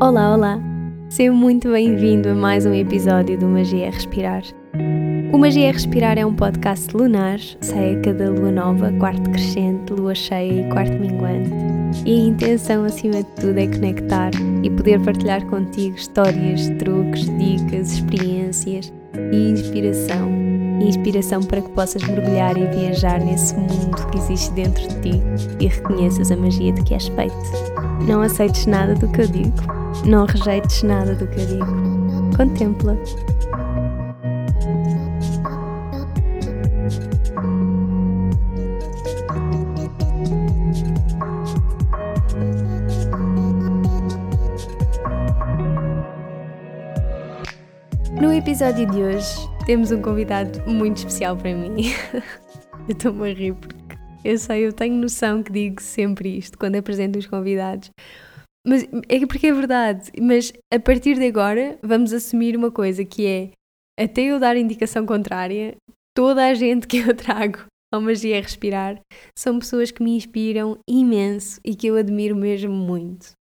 Olá, olá! Seja muito bem-vindo a mais um episódio do Magia é Respirar. O Magia é Respirar é um podcast lunar, sai a cada lua nova, quarto crescente, lua cheia e quarto minguante. E a intenção, acima de tudo, é conectar e poder partilhar contigo histórias, truques, dicas, experiências e inspiração. Inspiração para que possas mergulhar e viajar nesse mundo que existe dentro de ti e reconheças a magia de que és feito. Não aceites nada do que eu digo, não rejeites nada do que eu digo. Contempla. No episódio de hoje temos um convidado muito especial para mim. eu estou-me a rir porque eu sei, eu tenho noção que digo sempre isto quando apresento os convidados. Mas é porque é verdade. Mas a partir de agora vamos assumir uma coisa que é até eu dar indicação contrária, toda a gente que eu trago ao Magia Respirar são pessoas que me inspiram imenso e que eu admiro mesmo muito.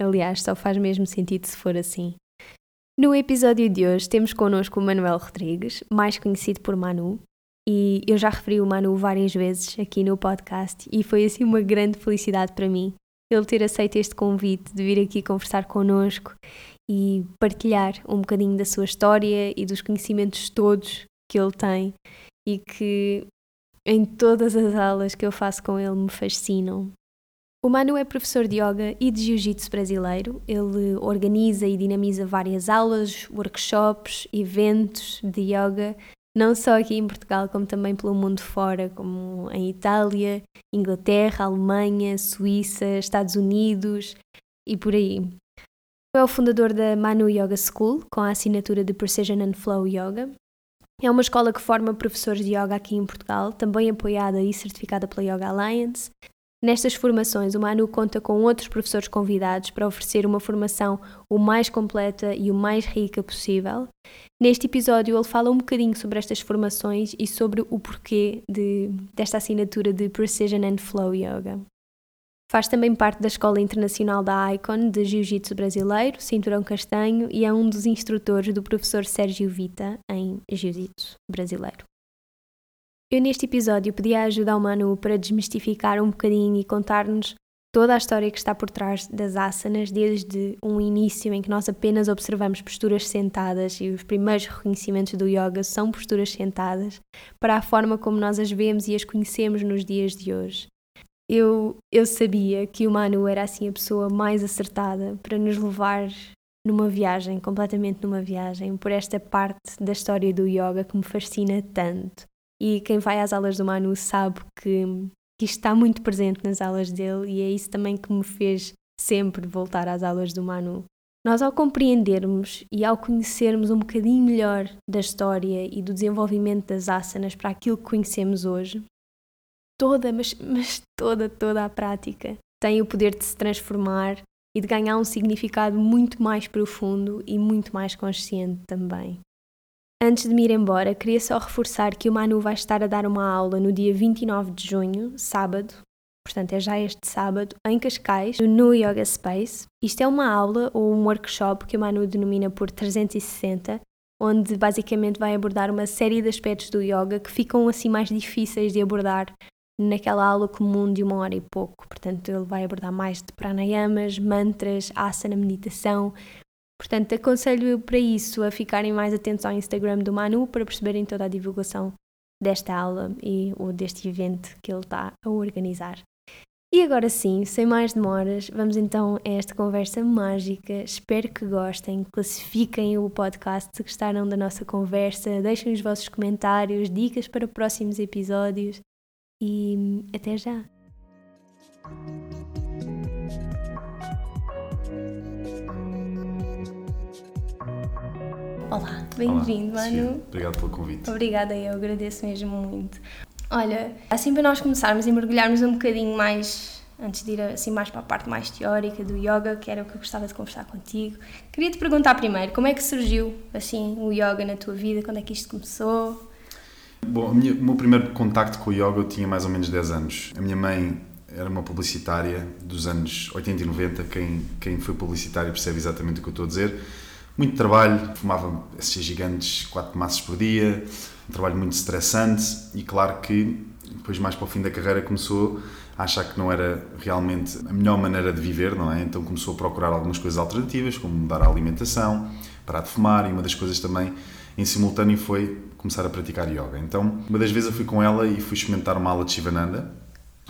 Aliás, só faz mesmo sentido se for assim. No episódio de hoje temos connosco o Manuel Rodrigues, mais conhecido por Manu, e eu já referi o Manu várias vezes aqui no podcast e foi assim uma grande felicidade para mim ele ter aceito este convite de vir aqui conversar connosco e partilhar um bocadinho da sua história e dos conhecimentos todos que ele tem e que em todas as aulas que eu faço com ele me fascinam. O Manu é professor de yoga e de jiu-jitsu brasileiro. Ele organiza e dinamiza várias aulas, workshops, eventos de yoga, não só aqui em Portugal, como também pelo mundo fora, como em Itália, Inglaterra, Alemanha, Suíça, Estados Unidos e por aí. É o fundador da Manu Yoga School, com a assinatura de Precision and Flow Yoga. É uma escola que forma professores de yoga aqui em Portugal, também apoiada e certificada pela Yoga Alliance. Nestas formações, o Manu conta com outros professores convidados para oferecer uma formação o mais completa e o mais rica possível. Neste episódio, ele fala um bocadinho sobre estas formações e sobre o porquê de, desta assinatura de Precision and Flow Yoga. Faz também parte da Escola Internacional da ICON de Jiu-Jitsu Brasileiro, Cinturão Castanho, e é um dos instrutores do professor Sérgio Vita em Jiu-Jitsu Brasileiro. Eu neste episódio pedi a ajuda ao Manu para desmistificar um bocadinho e contar-nos toda a história que está por trás das asanas, desde um início em que nós apenas observamos posturas sentadas e os primeiros reconhecimentos do yoga são posturas sentadas, para a forma como nós as vemos e as conhecemos nos dias de hoje. Eu, eu sabia que o Manu era assim a pessoa mais acertada para nos levar numa viagem, completamente numa viagem, por esta parte da história do yoga que me fascina tanto. E quem vai às aulas do Manu sabe que, que isto está muito presente nas aulas dele e é isso também que me fez sempre voltar às aulas do Manu. Nós, ao compreendermos e ao conhecermos um bocadinho melhor da história e do desenvolvimento das asanas para aquilo que conhecemos hoje, toda, mas, mas toda, toda a prática tem o poder de se transformar e de ganhar um significado muito mais profundo e muito mais consciente também. Antes de me ir embora, queria só reforçar que o Manu vai estar a dar uma aula no dia 29 de junho, sábado, portanto é já este sábado, em Cascais, no Yoga Space. Isto é uma aula ou um workshop que o Manu denomina por 360, onde basicamente vai abordar uma série de aspectos do yoga que ficam assim mais difíceis de abordar naquela aula comum de uma hora e pouco. Portanto, ele vai abordar mais de pranayamas, mantras, asana, meditação, Portanto, aconselho para isso a ficarem mais atentos ao Instagram do Manu para perceberem toda a divulgação desta aula e ou deste evento que ele está a organizar. E agora sim, sem mais demoras, vamos então a esta conversa mágica. Espero que gostem, classifiquem o podcast se gostaram da nossa conversa, deixem os vossos comentários, dicas para próximos episódios e até já! Olá, bem-vindo, Manu. Obrigado pelo convite. Obrigada, eu agradeço mesmo muito. Olha, assim para nós começarmos e mergulharmos um bocadinho mais, antes de ir assim mais para a parte mais teórica do yoga, que era o que eu gostava de conversar contigo, queria te perguntar primeiro, como é que surgiu assim o yoga na tua vida? Quando é que isto começou? Bom, minha, o meu primeiro contacto com o yoga eu tinha mais ou menos 10 anos. A minha mãe era uma publicitária dos anos 80 e 90. Quem, quem foi publicitário percebe exatamente o que eu estou a dizer. Muito trabalho, fumava esses gigantes, quatro maços por dia, um trabalho muito estressante e claro que depois mais para o fim da carreira começou a achar que não era realmente a melhor maneira de viver, não é? Então começou a procurar algumas coisas alternativas, como mudar a alimentação, parar de fumar e uma das coisas também em simultâneo foi começar a praticar yoga. Então, uma das vezes eu fui com ela e fui experimentar uma aula de Shivananda.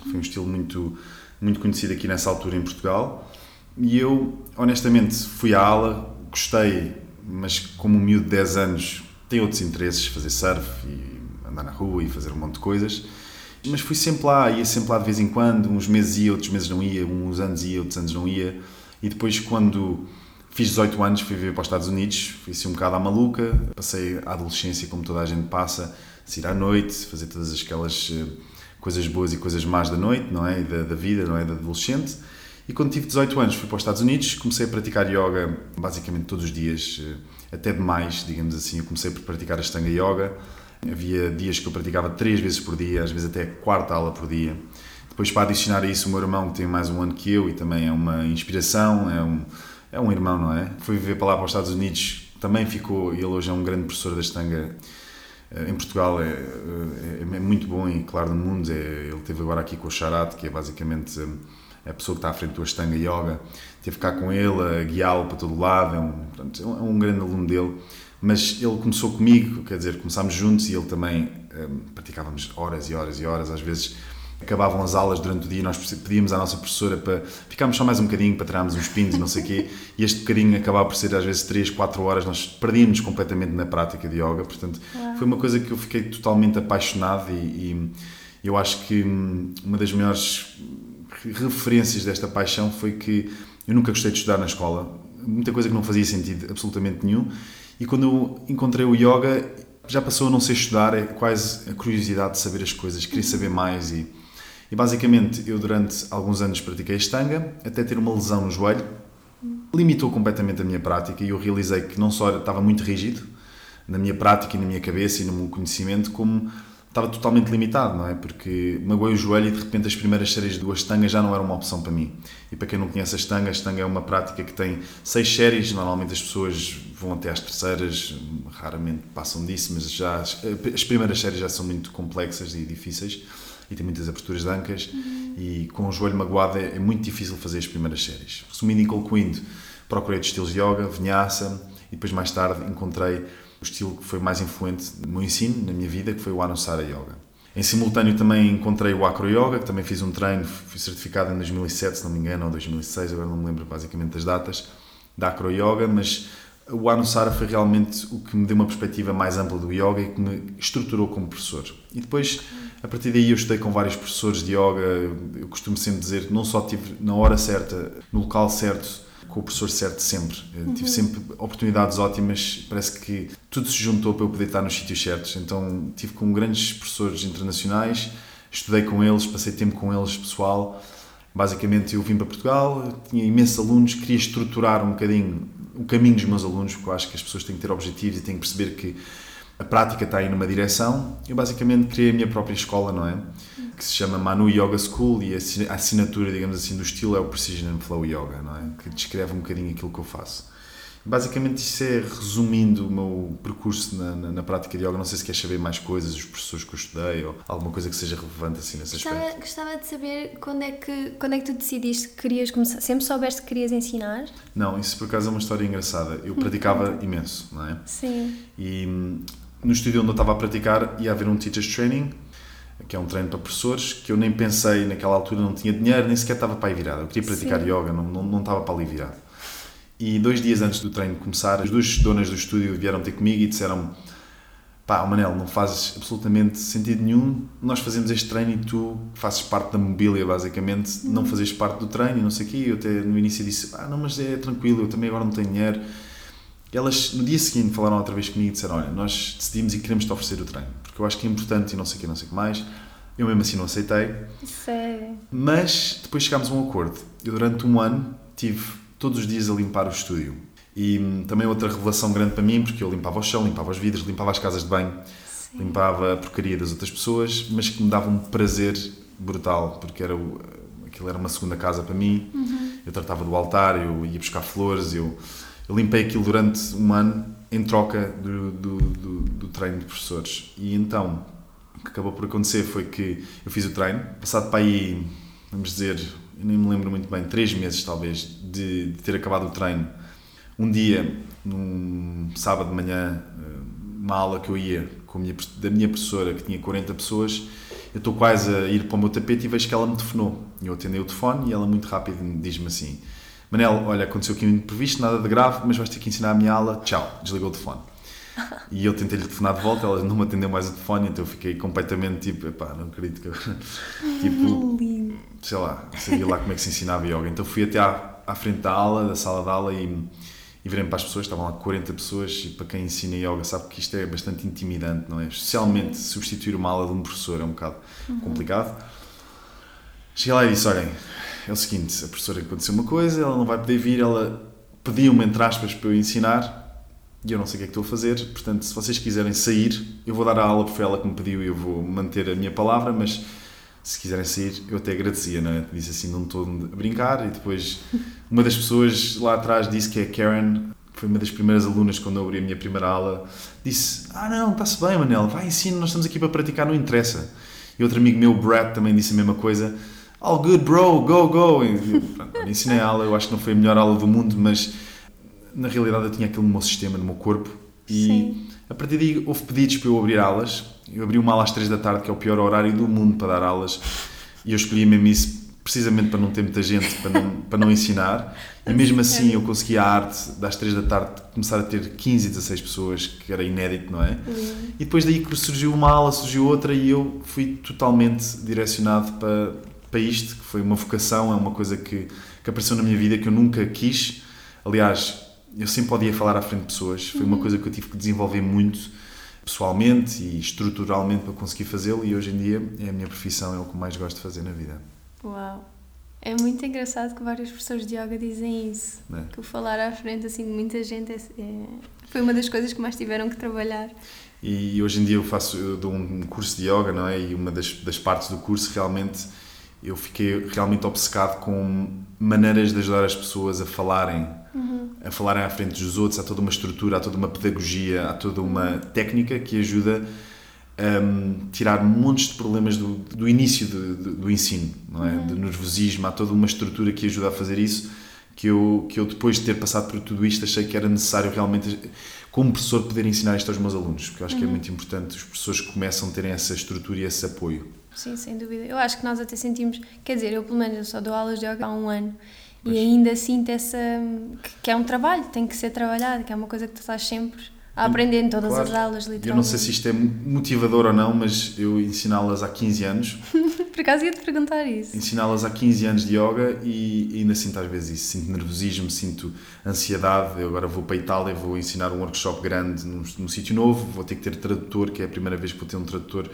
Foi um estilo muito muito conhecido aqui nessa altura em Portugal. E eu, honestamente, fui à aula, gostei, mas como um miúdo de 10 anos, tem outros interesses, fazer surf e andar na rua e fazer um monte de coisas. Mas fui sempre lá, ia sempre lá de vez em quando, uns meses ia, outros meses não ia, uns anos ia, outros anos não ia. E depois, quando fiz 18 anos, fui viver para os Estados Unidos, fui assim um bocado à maluca, passei a adolescência como toda a gente passa, sair à noite, fazer todas aquelas eh, coisas boas e coisas más da noite, não é? Da, da vida, não é? Da adolescente. E quando tive 18 anos, fui para os Estados Unidos, comecei a praticar yoga basicamente todos os dias, eh, até demais, digamos assim. Eu comecei por praticar a Ashtanga Yoga Havia dias que eu praticava três vezes por dia, às vezes até quarta aula por dia. Depois, para adicionar a isso, o meu irmão, que tem mais um ano que eu e também é uma inspiração, é um, é um irmão, não é? Fui viver para lá, para os Estados Unidos, também ficou, ele hoje é um grande professor da estanga eh, em Portugal, é, é, é muito bom e claro no mundo. É, ele teve agora aqui com o Charat, que é basicamente eh, a pessoa que está à frente do Ashtanga Yoga. Teve cá com ele, a guiá-lo para todo lado, é um, portanto, é um grande aluno dele mas ele começou comigo, quer dizer, começámos juntos e ele também um, praticávamos horas e horas e horas, às vezes acabavam as aulas durante o dia e nós pedíamos à nossa professora para ficarmos só mais um bocadinho para tirarmos uns pinos e não sei o quê e este bocadinho acabava por ser às vezes 3, 4 horas nós perdíamos completamente na prática de yoga portanto Uau. foi uma coisa que eu fiquei totalmente apaixonado e, e eu acho que hum, uma das maiores referências desta paixão foi que eu nunca gostei de estudar na escola muita coisa que não fazia sentido absolutamente nenhum e quando eu encontrei o yoga, já passou a não ser estudar, é quase a curiosidade de saber as coisas, queria saber mais. E, e basicamente, eu durante alguns anos pratiquei estanga, até ter uma lesão no joelho. Limitou completamente a minha prática e eu realizei que não só estava muito rígido na minha prática e na minha cabeça e no meu conhecimento, como estava totalmente limitado, não é? Porque magoei o joelho e de repente as primeiras séries de Ashtanga já não eram uma opção para mim. E para quem não conhece a Ashtanga, a Ashtanga é uma prática que tem seis séries, normalmente as pessoas vão até às terceiras, raramente passam disso, mas já as, as primeiras séries já são muito complexas e difíceis e tem muitas aberturas de ancas uhum. e com o joelho magoado é, é, muito difícil fazer as primeiras séries. Resumindo e concluindo, procurei de estilos de yoga, vinyasa e depois mais tarde encontrei o estilo que foi mais influente no meu ensino, na minha vida, que foi o Anusara Yoga. Em simultâneo também encontrei o Acro Yoga, que também fiz um treino, fui certificado em 2007, se não me engano, ou 2006, agora não me lembro basicamente das datas, da Acro Yoga, mas o Anusara foi realmente o que me deu uma perspectiva mais ampla do yoga e que me estruturou como professor. E depois, a partir daí, eu estudei com vários professores de yoga. Eu costumo sempre dizer que não só tive na hora certa, no local certo, com o professor certo sempre. Uhum. Tive sempre oportunidades ótimas, parece que tudo se juntou para eu poder estar nos sítios certos. Então tive com grandes professores internacionais, estudei com eles, passei tempo com eles, pessoal. Basicamente eu vim para Portugal, tinha imensos alunos, queria estruturar um bocadinho o caminho dos meus alunos, porque eu acho que as pessoas têm que ter objetivos e têm que perceber que a prática está aí numa direção. Eu basicamente criei a minha própria escola, não é? Que se chama Manu Yoga School e a assinatura, digamos assim, do estilo é o Precision and Flow Yoga, não é? Que descreve um bocadinho aquilo que eu faço. Basicamente, isso é resumindo o meu percurso na, na, na, prática de yoga. Não sei se queres saber mais coisas, os professores que eu estudei ou alguma coisa que seja relevante assim nesse gostava, aspecto. Gostava de saber quando é, que, quando é que tu decidiste que querias começar. Sempre soubeste que querias ensinar? Não, isso por acaso é uma história engraçada. Eu praticava imenso, não é? Sim. E hum, no estúdio onde eu estava a praticar ia haver um Teacher's Training, que é um treino para professores, que eu nem pensei naquela altura, não tinha dinheiro, nem sequer estava para aí virado. Eu queria praticar Sim. yoga, não, não, não estava para ali virado. E dois dias antes do treino começar, as duas donas do estúdio vieram ter comigo e disseram pá, Manel, não fazes absolutamente sentido nenhum nós fazemos este treino e tu fazes parte da mobília, basicamente, não fazes parte do treino e não sei o quê. Eu até no início disse, ah, não, mas é tranquilo, eu também agora não tenho dinheiro. Elas, no dia seguinte, falaram outra vez comigo e disseram, olha, nós decidimos e queremos te oferecer o treino, porque eu acho que é importante e não sei o quê, não sei o que mais. Eu mesmo assim não aceitei. Sério? Mas depois chegámos a um acordo. Eu durante um ano tive todos os dias a limpar o estúdio. E hum, também outra revelação grande para mim, porque eu limpava o chão, limpava os vidros, limpava as casas de banho, Sim. limpava a porcaria das outras pessoas, mas que me dava um prazer brutal, porque era o, aquilo era uma segunda casa para mim. Eu tratava do altar, eu ia buscar flores, eu, limpei aquilo durante um ano em troca do, do, do, do treino de professores. E então, o que acabou por acontecer foi que eu fiz o treino, passado para aí, vamos dizer, eu nem me lembro muito bem, três meses talvez, de, de ter acabado o treino. Um dia, num sábado de manhã, eh, uma aula que eu ia com minha, da minha professora, que tinha 40 pessoas, eu estou quase a ir para o meu tapete e vejo que ela me telefonou. Eu atendei o telefone e ela muito rápido diz-me assim Manel, olha, aconteceu aqui um imprevisto, nada de grave, mas vais ter que ensinar a minha aula, tchau, desligou o telefone. E eu tentei-lhe telefonar de volta, ela não me atendeu mais o telefone, então eu fiquei completamente tipo, epá, não acredito que eu... tipo, sei lá, sabia lá como é que se ensinava yoga. Então fui até à, à frente da aula, da sala de aula e, e virei para as pessoas, estavam lá 40 pessoas e para quem ensina yoga sabe que isto é bastante intimidante, não é? Especialmente substituir uma aula de um professor é um bocado uhum. complicado. Cheguei lá e disse, olhem, é o seguinte, a professora aconteceu uma coisa, ela não vai poder vir, ela pediu-me, entre aspas, para eu ensinar e eu não sei o que é que estou a fazer, portanto, se vocês quiserem sair, eu vou dar a aula porque foi ela que me pediu e eu vou manter a minha palavra, mas se quiserem sair, eu até agradecia, não é? Disse assim, não estou a brincar, e depois uma das pessoas lá atrás disse que é Karen, foi uma das primeiras alunas quando eu abri a minha primeira aula, disse, ah não, está-se bem Manel, vai ensina, nós estamos aqui para praticar, não interessa. E outro amigo meu, Brad, também disse a mesma coisa, all good bro, go, go. E, pronto, ensinei a aula, eu acho que não foi a melhor aula do mundo, mas na realidade eu tinha aquilo no meu sistema, no meu corpo. E Sim. a partir daí houve pedidos para eu abrir aulas. Eu abri uma aula às 3 da tarde, que é o pior horário do mundo para dar aulas. E eu escolhi mesmo isso precisamente para não ter muita gente, para não, para não ensinar. E mesmo assim eu consegui a arte das 3 da tarde começar a ter 15, 16 pessoas, que era inédito, não é? Uhum. E depois daí surgiu uma aula, surgiu outra e eu fui totalmente direcionado para, para isto, que foi uma vocação, é uma coisa que, que apareceu na minha vida que eu nunca quis. Aliás, eu sempre podia falar à frente de pessoas, foi uma uhum. coisa que eu tive que desenvolver muito pessoalmente e estruturalmente para conseguir fazê-lo e hoje em dia é a minha profissão, é o que mais gosto de fazer na vida. Uau! É muito engraçado que vários professores de yoga dizem isso. É. Que o falar à frente assim, de muita gente é, é, foi uma das coisas que mais tiveram que trabalhar. E hoje em dia eu faço, eu dou um curso de yoga, não é? E uma das, das partes do curso realmente eu fiquei realmente obcecado com maneiras de ajudar as pessoas a falarem, uhum. a falarem à frente dos outros. Há toda uma estrutura, há toda uma pedagogia, há toda uma técnica que ajuda a um, tirar montes de problemas do, do início do, do, do ensino, não é? Uhum. De nervosismo, há toda uma estrutura que ajuda a fazer isso. Que eu, que eu, depois de ter passado por tudo isto, achei que era necessário realmente, como professor, poder ensinar isto aos meus alunos, porque eu acho uhum. que é uhum. muito importante os professores que começam a terem essa estrutura e esse apoio. Sim, sem dúvida. Eu acho que nós até sentimos, quer dizer, eu pelo menos eu só dou aulas de yoga há um ano e ainda sinto essa. que é um trabalho, tem que ser trabalhado, que é uma coisa que tu estás sempre a aprender em todas claro. as aulas, literalmente. Eu não sei se isto é motivador ou não, mas eu ensiná-las há 15 anos. Por acaso ia-te perguntar isso. Ensiná-las há 15 anos de yoga e, e ainda sinto às vezes isso. Sinto nervosismo, sinto ansiedade. Eu agora vou para a Itália, vou ensinar um workshop grande num, num sítio novo, vou ter que ter tradutor, que é a primeira vez que vou ter um tradutor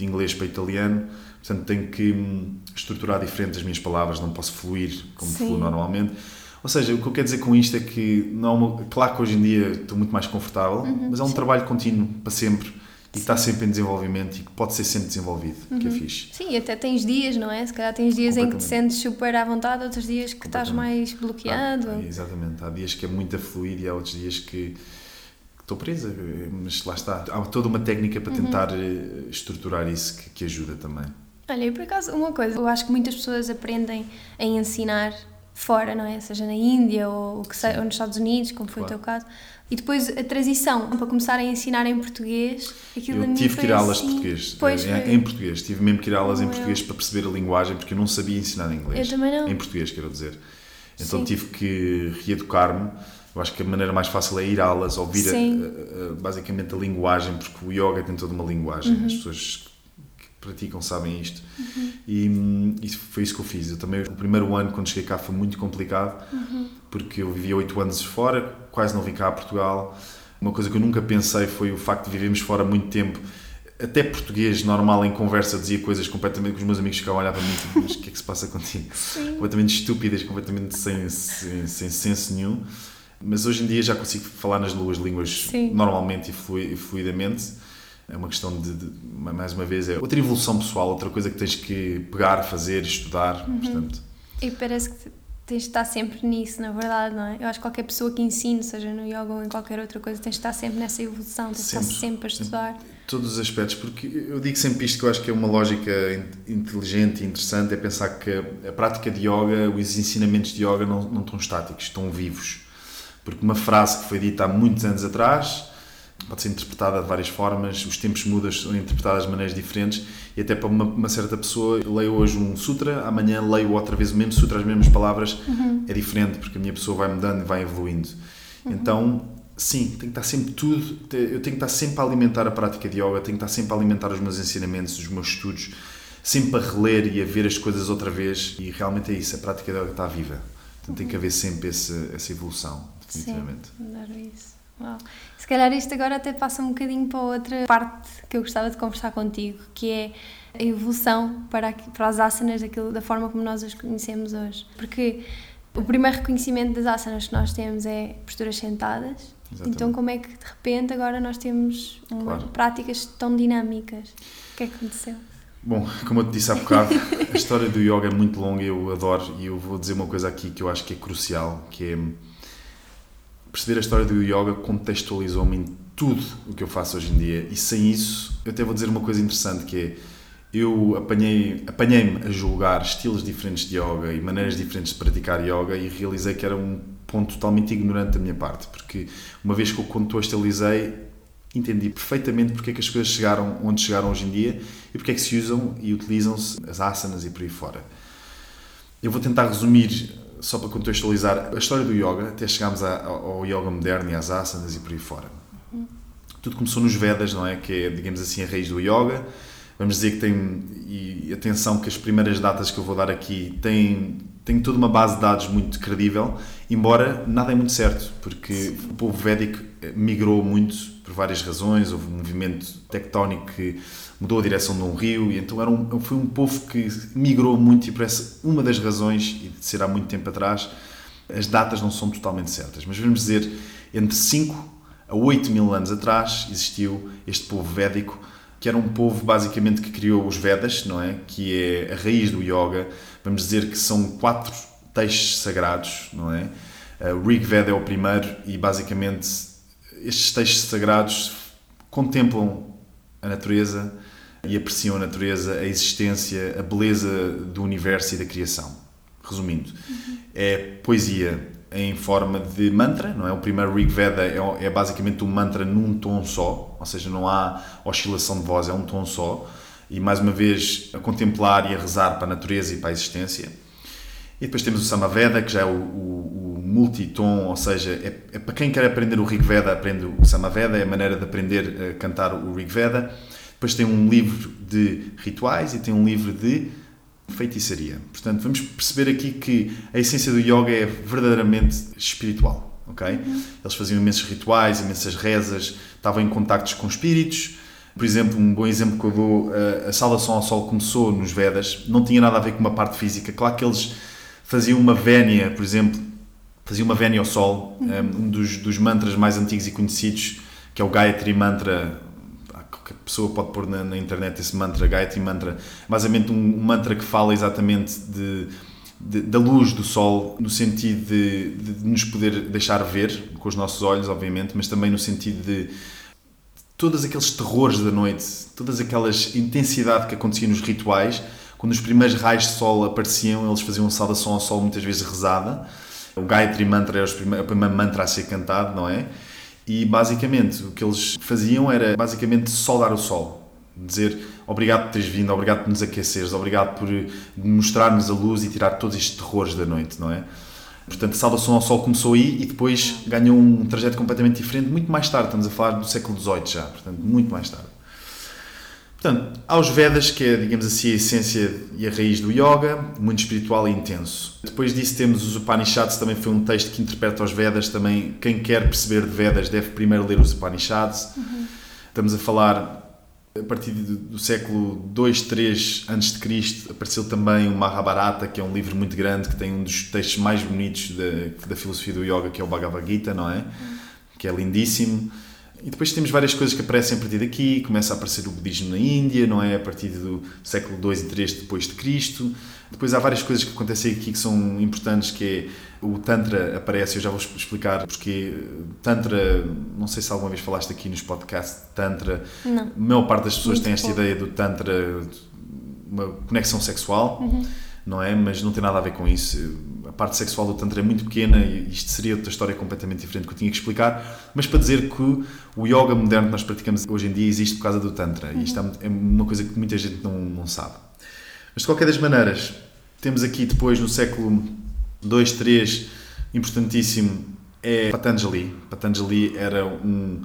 de inglês para italiano, portanto tenho que hum, estruturar diferente as minhas palavras, não posso fluir como Sim. fluo normalmente. Ou seja, o que eu quero dizer com isto é que, não, claro que hoje em dia estou muito mais confortável, uhum, mas é um sim. trabalho contínuo para sempre e que está sempre em desenvolvimento e que pode ser sempre desenvolvido, uhum. que é uhum. fixe. Sim, até tens dias, não é? Se calhar tens dias em que te sentes super à vontade, outros dias que estás mais bloqueado. Ah, exatamente, há dias que é muito a fluir e há outros dias que estou presa, mas lá está. Há toda uma técnica para uhum. tentar uhum. estruturar isso que, que, ajuda também. Olha, e por acaso, uma coisa, eu acho que muitas pessoas aprendem a ensinar fora, não é? Seja na Índia ou, que ou nos Estados Unidos, como foi claro. o teu caso. E depois a transição para começar a ensinar em português, aquilo Eu tive que ir aulas assim, de português, pois, em, em, português. Tive mesmo que ir aulas em português para perceber a linguagem, porque eu não sabia ensinar em inglês. Eu também não. Em português, quero dizer. Então Sim. tive que reeducar-me eu acho que a maneira mais fácil é ir a aulas, ouvir a, a, a, basicamente a linguagem, porque o yoga tem toda uma linguagem, uhum. as pessoas que praticam sabem isto. Uhum. E, e, foi isso que eu fiz. Eu também, o primeiro ano, quando cheguei cá, foi muito complicado, uhum. porque eu vivia oito anos fora, quase não vim cá a Portugal. Uma coisa que eu nunca pensei foi o facto de vivermos fora muito tempo. Até português normal em conversa dizia coisas completamente que os meus amigos ficavam a olhar para mim tipo, mas o que é que se passa contigo? Sim. Completamente estúpidas, completamente sem, sem, sem senso nenhum. Mas hoje em dia já consigo falar nas duas línguas Sim. normalmente e, fluidamente. É uma questão de, de, mais uma vez, é outra evolução pessoal, outra coisa que tens que pegar, fazer, estudar. Uhum. Portanto. E parece que tens de estar sempre nisso, na verdade, não é? Eu acho que qualquer pessoa que ensine, seja no yoga ou em qualquer outra coisa, tens de estar sempre nessa evolução, tens de estar sempre a estudar. Todos os aspectos, porque eu digo sempre isto que eu acho que é uma lógica inteligente e interessante, é pensar que a prática de yoga, os ensinamentos de yoga não, não estão estáticos, estão vivos. Porque uma frase que foi dita há muitos anos atrás pode ser interpretada de várias formas, os tempos mudam, são interpretadas de maneiras diferentes e até para uma, uma, certa pessoa, leio hoje um sutra, amanhã leio outra vez o mesmo sutra, as mesmas palavras, uhum. é diferente porque a minha pessoa vai mudando e vai evoluindo. Uhum. Então, sim, tem que estar sempre tudo, eu tenho que estar sempre a alimentar a prática de yoga, tenho que estar sempre a alimentar os meus ensinamentos, os meus estudos, sempre a reler e a ver as coisas outra vez e realmente é isso, a prática de yoga está viva. Então tem que haver sempre essa, essa evolução, definitivamente. Sim, adoro isso. Uau. Se calhar isto agora até passa um bocadinho para outra parte que eu gostava de conversar contigo, que é a evolução para, para as asanas daquilo, da forma como nós as conhecemos hoje. Porque o primeiro reconhecimento das asanas que nós temos é posturas sentadas. Exatamente. Então, como é que de repente agora nós temos claro. práticas tão dinâmicas? O que é que aconteceu? Bom, como eu te disse há bocado, a história do yoga é muito longa, eu adoro e eu vou dizer uma coisa aqui que eu acho que é crucial, que é perceber a história do yoga contextualizou-me em tudo o que eu faço hoje em dia. E sem isso eu até vou dizer uma coisa interessante que é eu apanhei apanhei-me a julgar estilos diferentes de yoga e maneiras diferentes de praticar yoga e realizei que era um ponto totalmente ignorante da minha parte porque uma vez que eu contextualizei entendi perfeitamente porque é que as coisas chegaram onde chegaram hoje em dia e porque é que se usam e utilizam-se as asanas e por aí fora. Eu vou tentar resumir só para contextualizar a história do yoga, até chegámos ao yoga moderno e às asanas e por aí fora. Uhum. Tudo começou nos Vedas, não é? Que é, digamos assim, a raiz do yoga. Vamos dizer que tem, e atenção que as primeiras datas que eu vou dar aqui têm, têm toda uma base de dados muito credível, embora nada é muito certo, porque Sim. o povo védico migrou muito por várias razões, houve um movimento tectónico que mudou a direção de um rio, e então era um, foi um povo que migrou muito e essa uma das razões, e de ser há muito tempo atrás, as datas não são totalmente certas, mas vamos dizer, entre 5 a 8 mil anos atrás existiu este povo védico, que era um povo basicamente que criou os Vedas, não é? Que é a raiz do yoga. Vamos dizer que são quatro textos sagrados, não é? O Rig Veda é o primeiro e basicamente estes textos sagrados contemplam a natureza, e apreciam a natureza, a existência, a beleza do universo e da criação. Resumindo, uhum. é poesia em forma de mantra, não é? O primeiro Rig Veda é, é, basicamente um mantra num tom só, ou seja, não há oscilação de voz, é um tom só. E mais uma vez a contemplar e a rezar para a natureza e para a existência. E depois temos o Samaveda, que já é o, o, o multitom, ou seja, é, é, para quem quer aprender o Rig Veda, aprende o Samaveda, é a maneira de aprender a cantar o Rig Veda. Depois tem um livro de rituais e tem um livro de feitiçaria. Portanto, vamos perceber aqui que a essência do yoga é verdadeiramente espiritual. ok? Uhum. Eles faziam imensos rituais, imensas rezas, estavam em contactos com espíritos. Por exemplo, um bom exemplo que eu dou, a saudação ao sol começou nos Vedas, não tinha nada a ver com uma parte física. Claro que eles faziam uma vénia, por exemplo, faziam uma vénia ao sol, uhum. um dos, dos mantras mais antigos e conhecidos, que é o Gayatri Mantra, a pessoa pode pôr na, na internet esse mantra, Gayatri Mantra, basicamente um, mantra que fala exatamente de, de, da luz do sol, no sentido de, de, nos poder deixar ver, com os nossos olhos, obviamente, mas também no sentido de todos aqueles terrores da noite, todas aquelas intensidade que acontecia nos rituais, quando os primeiros raios de sol apareciam, eles faziam uma saudação ao sol muitas vezes rezada. O Gayatri Mantra era o primeiro mantra a ser cantado, não é? E basicamente o que eles faziam era basicamente saudar o sol, dizer obrigado por teres vindo, obrigado por nos aqueceres, obrigado por mostrar-nos a luz e tirar todos estes terrores da noite, não é? Portanto, a saudação ao sol começou aí e depois ganhou um trajeto completamente diferente, muito mais tarde, estamos a falar do século XVIII já, portanto, muito mais tarde. Portanto, aos Vedas, que é, digamos assim, a essência e a raiz do yoga, muito espiritual e intenso. Depois disso temos os Upanishads, também foi um texto que interpreta os Vedas, também quem quer perceber de Vedas deve primeiro ler os Upanishads. Uhum. Estamos a falar, a partir do século 2, 3 a.C., apareceu também o Mahabharata, que é um livro muito grande, que tem um dos textos mais bonitos da, da filosofia do yoga, que é o Bhagavad Gita, não é? Uhum. Que é lindíssimo E depois temos várias coisas que aparecem a partir daqui, começa a aparecer o budismo na Índia, não é? A partir do século 2 e 3 depois de Cristo. Depois há várias coisas que acontecem aqui que são importantes, que é o Tantra aparece, eu já vou explicar porque Tantra, não sei se alguma vez falaste aqui nos podcasts Tantra. Não. A maior parte das pessoas Muito tem esta pouco. ideia do Tantra, uma conexão sexual, não é? Mas não tem nada a ver com isso. Parte sexual do Tantra é muito pequena e isto seria outra história completamente diferente que eu tinha que explicar. Mas para dizer que o yoga moderno que nós praticamos hoje em dia existe por causa do Tantra. E isto é uma coisa que muita gente não, não sabe. Mas de qualquer das maneiras, temos aqui depois no século 2, 3, importantíssimo, é Patanjali. Patanjali era um,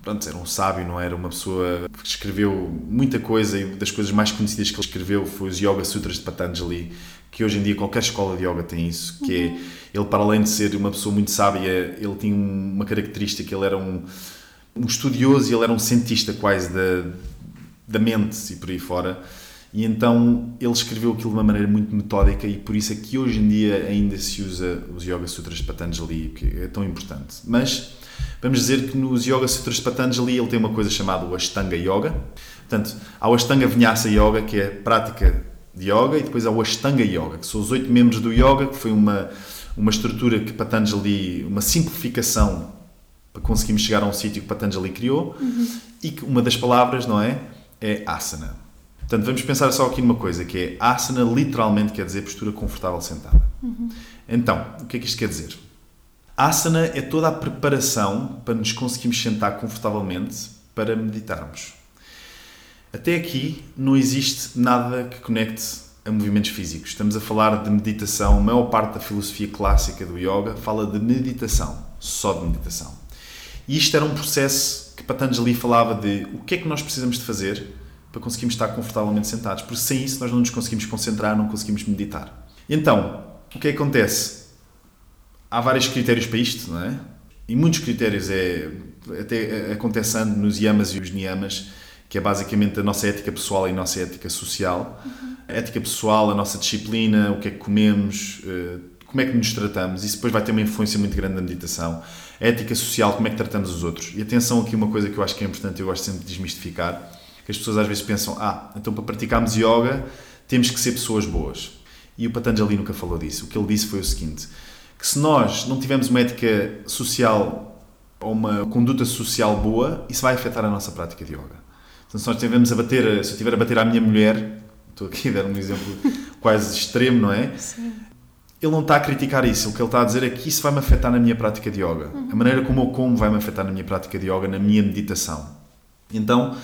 pronto, era um sábio, não era uma pessoa que escreveu muita coisa e das coisas mais conhecidas que ele escreveu foi os Yoga Sutras de Patanjali, que hoje em dia qualquer escola de yoga tem isso, que é, ele para além de ser uma pessoa muito sábia, ele tinha uma característica, ele era um, um estudioso e ele era um cientista quase da, da mente e por aí fora. E então ele escreveu aquilo de uma maneira muito metódica e por isso é que hoje em dia ainda se usa os Yoga Sutras de Patanjali, que é tão importante. Mas vamos dizer que nos Yoga Sutras de Patanjali ele tem uma coisa chamada o Ashtanga Yoga. Portanto, há o Ashtanga Vinyasa Yoga, que é a prática de yoga, e depois há o Ashtanga Yoga, que são os oito membros do yoga, que foi uma, uma estrutura que Patanjali, uma simplificação para conseguirmos chegar a um sítio que Patanjali criou, e que uma das palavras, não é? É asana. Portanto, vamos pensar só aqui numa coisa, que é asana literalmente quer dizer postura confortável sentada. Então, o que é que isto quer dizer? Asana é toda a preparação para nos conseguirmos sentar confortavelmente para meditarmos. Até aqui não existe nada que conecte a movimentos físicos. Estamos a falar de meditação. A maior parte da filosofia clássica do yoga fala de meditação, só de meditação. E isto era um processo que Patanjali falava de o que é que nós precisamos de fazer para conseguirmos estar confortavelmente sentados, porque sem isso nós não nos conseguimos concentrar, não conseguimos meditar. Então, o que é que acontece? Há vários critérios para isto, não é? E muitos critérios é até acontecendo nos yamas e os niyamas, que é basicamente a nossa ética pessoal e a nossa ética social. A ética pessoal, a nossa disciplina, o que é que comemos, eh, como é que nos tratamos, isso depois vai ter uma influência muito grande na meditação. A ética social, como é que tratamos os outros. E atenção aqui uma coisa que eu acho que é importante, eu gosto sempre de desmistificar, que as pessoas às vezes pensam, ah, então para praticarmos yoga temos que ser pessoas boas. E o Patanjali nunca falou disso. O que ele disse foi o seguinte, que se nós não tivermos uma ética social ou uma conduta social boa, isso vai afetar a nossa prática de yoga. Então, se nós estivermos a bater, se eu estiver a bater à minha mulher, estou aqui a dar um exemplo quase extremo, não é? Sim. Ele não está a criticar isso. O que ele está a dizer é que isso vai-me afetar na minha prática de yoga. A maneira como eu como vai-me afetar na minha prática de yoga, na minha meditação. Então,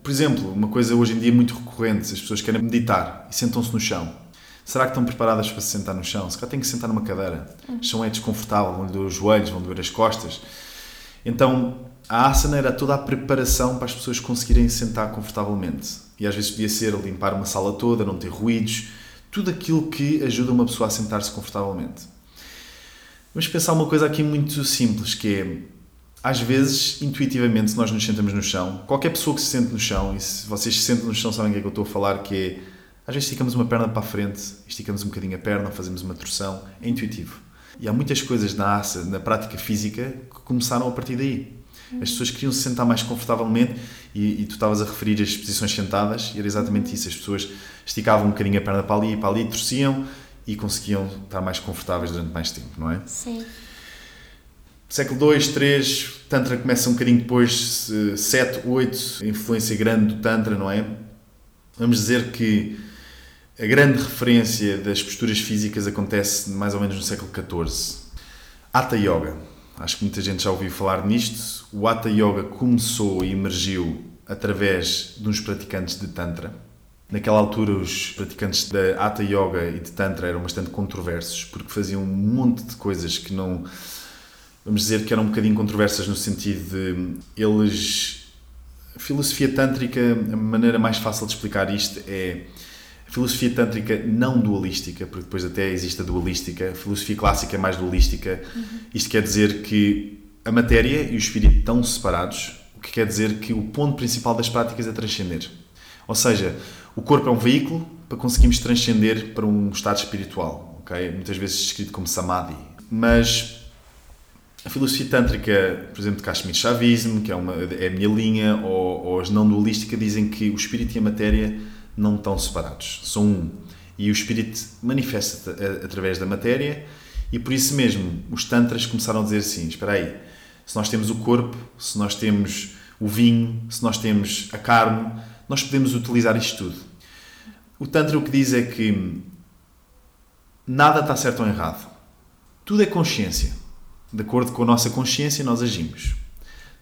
por exemplo, uma coisa hoje em dia muito recorrente, as pessoas querem meditar e sentam-se no chão. Será que estão preparadas para se sentar no chão? Se calhar têm que se sentar numa cadeira. O chão é desconfortável, vão doer os joelhos, vão doer as costas. Então, a asana era toda a preparação para as pessoas conseguirem sentar confortavelmente. E às vezes podia ser limpar uma sala toda, não ter ruídos, tudo aquilo que ajuda uma pessoa a sentar-se confortavelmente. Vamos pensar uma coisa aqui muito simples, que é, às vezes, intuitivamente, se nós nos sentamos no chão, qualquer pessoa que se sente no chão, e se vocês se sentem no chão sabem o que é que eu estou a falar, que é, às vezes esticamos uma perna para a frente, esticamos um bocadinho a perna, fazemos uma torção, é intuitivo. E há muitas coisas na asa, na prática física, que começaram a partir daí. As pessoas queriam se sentar mais confortavelmente e, e tu estavas a referir as posições sentadas e era exatamente isso. As pessoas esticavam um bocadinho a perna para ali e para ali, torciam e conseguiam estar mais confortáveis durante mais tempo, não é? Sim. Século 2, 3, Tantra começa um bocadinho depois, 7, 8, influência grande do Tantra, não é? Vamos dizer que a grande referência das posturas físicas acontece mais ou menos no século XIV. Hatha Yoga. Acho que muita gente já ouviu falar nisto. O Hatha Yoga começou e emergiu através de uns praticantes de Tantra. Naquela altura, os praticantes da Hatha Yoga e de Tantra eram bastante controversos porque faziam um monte de coisas que não. Vamos dizer que eram um bocadinho controversas no sentido de eles. A filosofia tântrica, a maneira mais fácil de explicar isto é filosofia tântrica não dualística, porque depois até existe a dualística, a filosofia clássica é mais dualística. Isto quer dizer que a matéria e o espírito estão separados, o que quer dizer que o ponto principal das práticas é transcender. Ou seja, o corpo é um veículo para conseguirmos transcender para um estado espiritual, ok? Muitas vezes descrito como samadhi. Mas a filosofia tântrica, por exemplo, de Kashmir Chavismo, que é, uma, é a minha linha, ou, ou as não dualística, dizem que o espírito e a matéria não estão separados, são um. E o espírito manifesta-se através da matéria, e por isso mesmo os tantras começaram a dizer assim: espera aí, se nós temos o corpo, se nós temos o vinho, se nós temos a carne, nós podemos utilizar isto tudo. O Tantra o que diz é que nada está certo ou errado. Tudo é consciência. De acordo com a nossa consciência, nós agimos.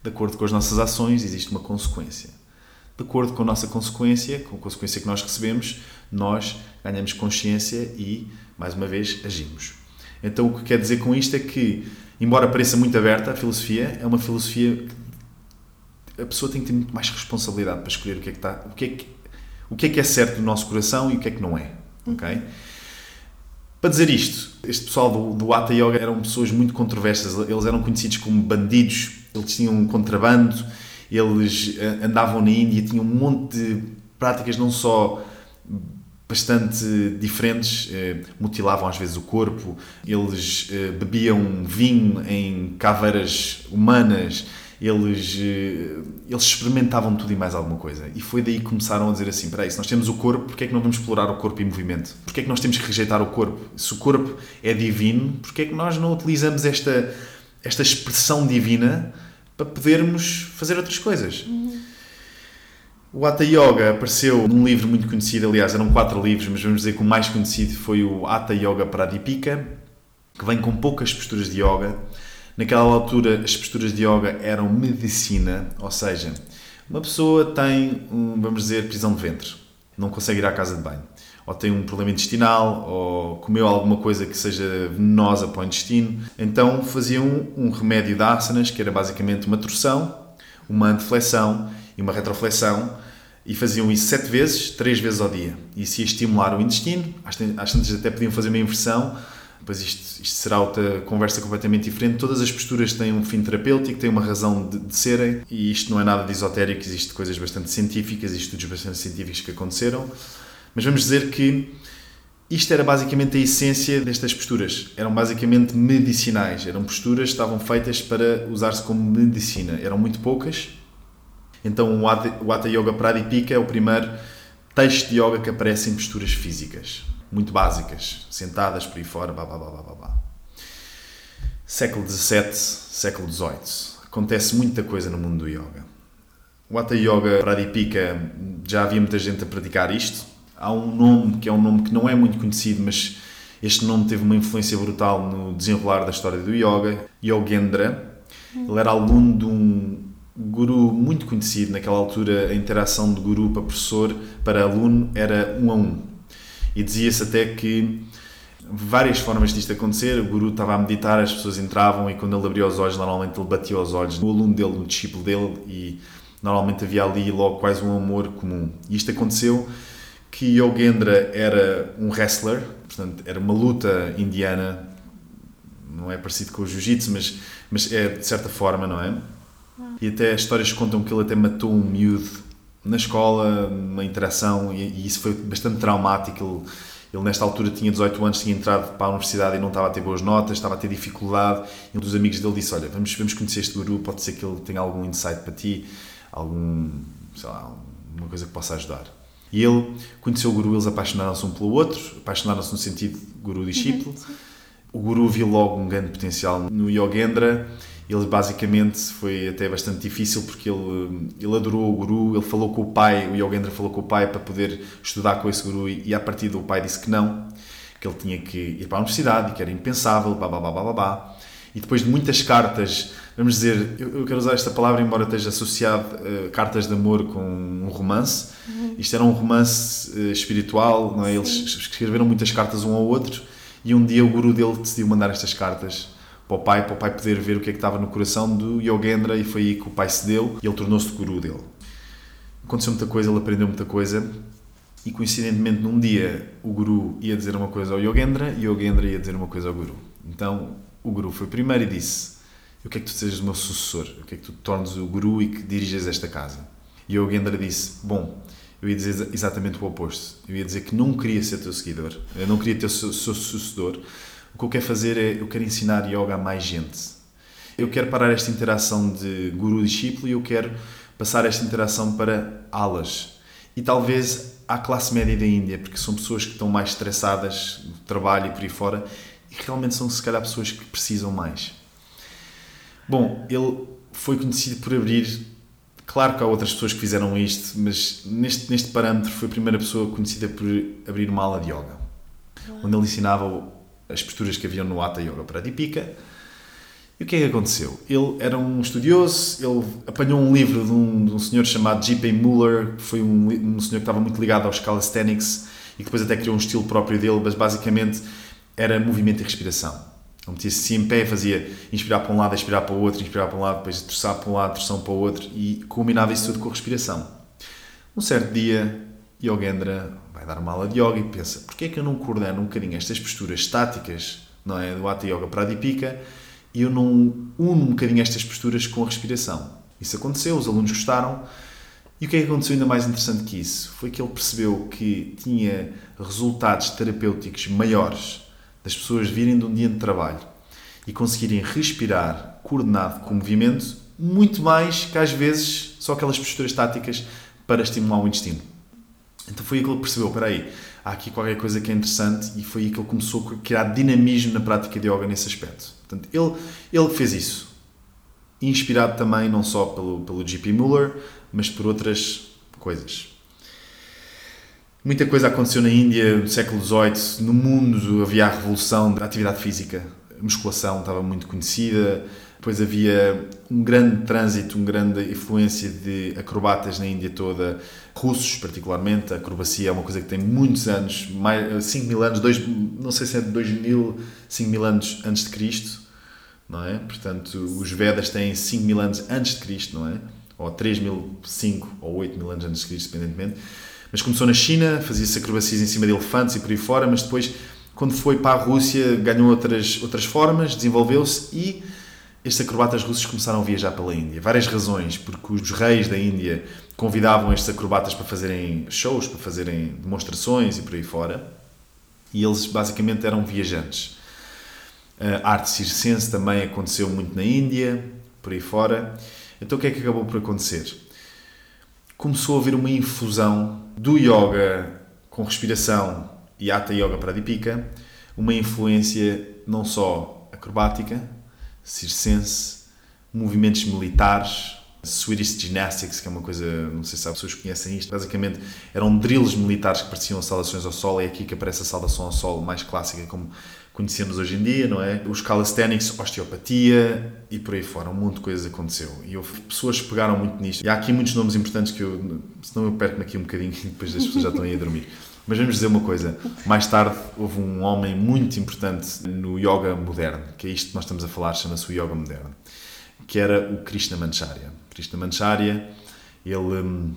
De acordo com as nossas ações, existe uma consequência. De acordo com a nossa consequência, com a consequência que nós recebemos, nós ganhamos consciência e, mais uma vez, agimos. Então, o que quer dizer com isto é que, embora pareça muito aberta, a filosofia é uma filosofia a pessoa tem que ter muito mais responsabilidade para escolher o que é que está, o que é que, o que é que é certo no nosso coração e o que é que não é, ok? Para dizer isto, este pessoal do, do Hatha Yoga eram pessoas muito controversas, eles eram conhecidos como bandidos, eles tinham um contrabando, eles eh, andavam na Índia, tinham um monte de práticas não só bastante diferentes, eh, mutilavam às vezes o corpo, eles eh, bebiam vinho em caveiras humanas, eles, eles experimentavam tudo e mais alguma coisa. E foi daí que começaram a dizer assim: espera se nós temos o corpo, porquê é que não vamos explorar o corpo em movimento? Porquê é que nós temos que rejeitar o corpo? Se o corpo é divino, porquê é que nós não utilizamos esta, esta expressão divina para podermos fazer outras coisas? Uhum. O Hatha Yoga apareceu num livro muito conhecido, aliás, eram quatro livros, mas vamos dizer que o mais conhecido foi o Hatha Yoga Pradipika, que vem com poucas posturas de yoga Naquela altura, as posturas de yoga eram medicina, ou seja, uma pessoa tem, vamos dizer, prisão de ventre, não consegue ir à casa de banho, ou tem um problema intestinal, ou comeu alguma coisa que seja venenosa para o intestino, então faziam um, remédio de asanas, que era basicamente uma torção, uma anteflexão e uma retroflexão, e faziam isso sete vezes, três vezes ao dia. Isso ia estimular o intestino, às tantas até podiam fazer uma inversão, depois isto, isto, será outra conversa completamente diferente. Todas as posturas têm um fim terapêutico, têm uma razão de, de serem, e isto não é nada de esotérico, existem coisas bastante científicas e estudos bastante científicos que aconteceram. Mas vamos dizer que isto era basicamente a essência destas posturas. Eram basicamente medicinais, eram posturas que estavam feitas para usar-se como medicina. Eram muito poucas. Então o Hatha Yoga Pradipika é o primeiro texto de yoga que aparece em posturas físicas muito básicas, sentadas por aí fora, blá blá blá blá blá. Século XVII, século XVIII. Acontece muita coisa no mundo do yoga. O Hatha Yoga Pradipika, já havia muita gente a praticar isto. Há um nome que é um nome que não é muito conhecido, mas este nome teve uma influência brutal no desenrolar da história do yoga. Yogendra. Ele era aluno de um guru muito conhecido naquela altura. A interação de guru para professor para aluno era um a um e dizia-se até que várias formas disto acontecer. O guru estava a meditar, as pessoas entravam e quando ele abria os olhos, normalmente ele batia os olhos no aluno dele, no discípulo dele e normalmente havia ali logo quase um amor comum. E isto aconteceu que Yogendra era um wrestler, portanto era uma luta indiana, não é parecido com o jiu-jitsu, mas, mas é de certa forma, não é? E até as histórias contam que ele até matou um miúdo na escola, uma interação, e, e, isso foi bastante traumático. Ele, ele, nesta altura, tinha 18 anos, tinha entrado para a universidade e não estava a ter boas notas, estava a ter dificuldade. E um dos amigos dele disse: Olha, vamos, vamos conhecer este guru, pode ser que ele tenha algum insight para ti, algum, sei lá, uma coisa que possa ajudar. E ele conheceu o guru, eles apaixonaram-se um pelo outro, apaixonaram-se no sentido guru-discípulo. Uhum, o guru viu logo um grande potencial no Yogendra ele basicamente foi até bastante difícil porque ele, ele adorou o guru, ele falou com o pai, o Yogendra falou com o pai para poder estudar com esse guru e, e a partir do pai disse que não, que ele tinha que ir para a universidade que era impensável, blá blá blá. E depois de muitas cartas, vamos dizer, eu, quero usar esta palavra embora esteja associado uh, cartas de amor com um romance. Uhum. Isto era um romance uh, espiritual, não é? Eles escreveram muitas cartas um ao outro e um dia o guru dele decidiu mandar estas cartas para o pai, para o pai poder ver o que é que estava no coração do Yogendra e foi aí que o pai se deu e ele tornou-se guru dele. Aconteceu muita coisa, ele aprendeu muita coisa e coincidentemente num dia o guru ia dizer uma coisa ao Yogendra e o Yogendra ia dizer uma coisa ao guru. Então o guru foi primeiro e disse: Eu quero que tu sejas o meu sucessor, eu quero que tu te tornes o guru e que diriges esta casa. E o Yogendra disse: Bom, eu ia dizer exatamente o oposto. Eu ia dizer que não queria ser teu seguidor, eu não queria ter seu sucessor, o que eu quero fazer é, eu quero ensinar yoga a mais gente. Eu quero parar esta interação de guru-discípulo e eu quero passar esta interação para alas. E talvez à classe média da Índia, porque são pessoas que estão mais estressadas trabalho e por aí fora e realmente são, se calhar, pessoas que precisam mais. Bom, ele foi conhecido por abrir. Claro que há outras pessoas que fizeram isto, mas neste, neste parâmetro foi a primeira pessoa conhecida por abrir uma aula de yoga, onde ele ensinava as posturas que haviam no Hatha Yoga Pradipika. E o que é que aconteceu? Ele era um estudioso, ele apanhou um livro de um, de um senhor chamado J.P. Muller, que foi um, um senhor que estava muito ligado aos calisthenics e que depois até criou um estilo próprio dele, mas basicamente era movimento e respiração. Ele metia-se assim em pé, fazia inspirar para um lado, expirar para o outro, inspirar para um lado, depois torçar para um lado, torção para o outro e combinava isso tudo com a respiração. Um certo dia, Yogendra vai dar uma aula de yoga e pensa: porquê é que eu não coordeno um bocadinho estas posturas estáticas não é, do Hatha Yoga Pradipika e eu não uno um bocadinho estas posturas com a respiração? Isso aconteceu, os alunos gostaram. E o que é que aconteceu ainda mais interessante que isso? Foi que ele percebeu que tinha resultados terapêuticos maiores das pessoas virem de um dia de trabalho e conseguirem respirar coordenado com o movimento, muito mais que às vezes só aquelas posturas táticas para estimular o intestino. Então foi aí que ele percebeu, espera aí, há aqui qualquer coisa que é interessante e foi aí que ele começou a criar dinamismo na prática de yoga nesse aspecto. Portanto, ele, ele fez isso, inspirado também não só pelo, pelo. Muller, mas por outras coisas. Muita coisa aconteceu na Índia no século XVIII. No mundo havia a revolução da atividade física. A musculação estava muito conhecida. Depois havia um grande trânsito, uma grande influência de acrobatas na Índia toda, russos particularmente. A acrobacia é uma coisa que tem muitos anos, mais 5 mil anos, dois, não sei se é de 2 mil, 5 mil anos antes de Cristo, não é? Portanto, os Vedas têm 5 mil anos antes de Cristo, não é? Ou 3 mil, 5 ou 8 mil anos antes de Cristo, independentemente. Mas começou na China, fazia-se acrobacias em cima de elefantes e por aí fora, mas depois, quando foi para a Rússia, ganhou outras, outras formas, desenvolveu-se e estes acrobatas russos começaram a viajar pela Índia. Várias razões, porque os reis da Índia convidavam estes acrobatas para fazerem shows, para fazerem demonstrações e por aí fora. E eles basicamente eram viajantes. A arte circense também aconteceu muito na Índia, por aí fora. Então o que é que acabou por acontecer? Começou a haver uma infusão do yoga com respiração e Hatha Yoga Pradipika, uma influência não só acrobática, circense, movimentos militares, Swedish Gymnastics, que é uma coisa, não sei se as pessoas conhecem isto, basicamente eram drills militares que pareciam saudações ao sol, é aqui que aparece a saudação ao sol mais clássica, como conhecemos hoje em dia, não é? Os calisthenics, osteopatia e por aí fora, um monte de coisas aconteceu. E houve pessoas que pegaram muito nisto. E há aqui muitos nomes importantes que eu, senão eu perco-me aqui um bocadinho e depois as pessoas já estão aí a dormir. Mas vamos dizer uma coisa, mais tarde houve um homem muito importante no yoga moderno, que é isto que nós estamos a falar, chama-se o yoga moderno, que era o Krishna Krishnamacharya. Krishnamacharya, ele hum,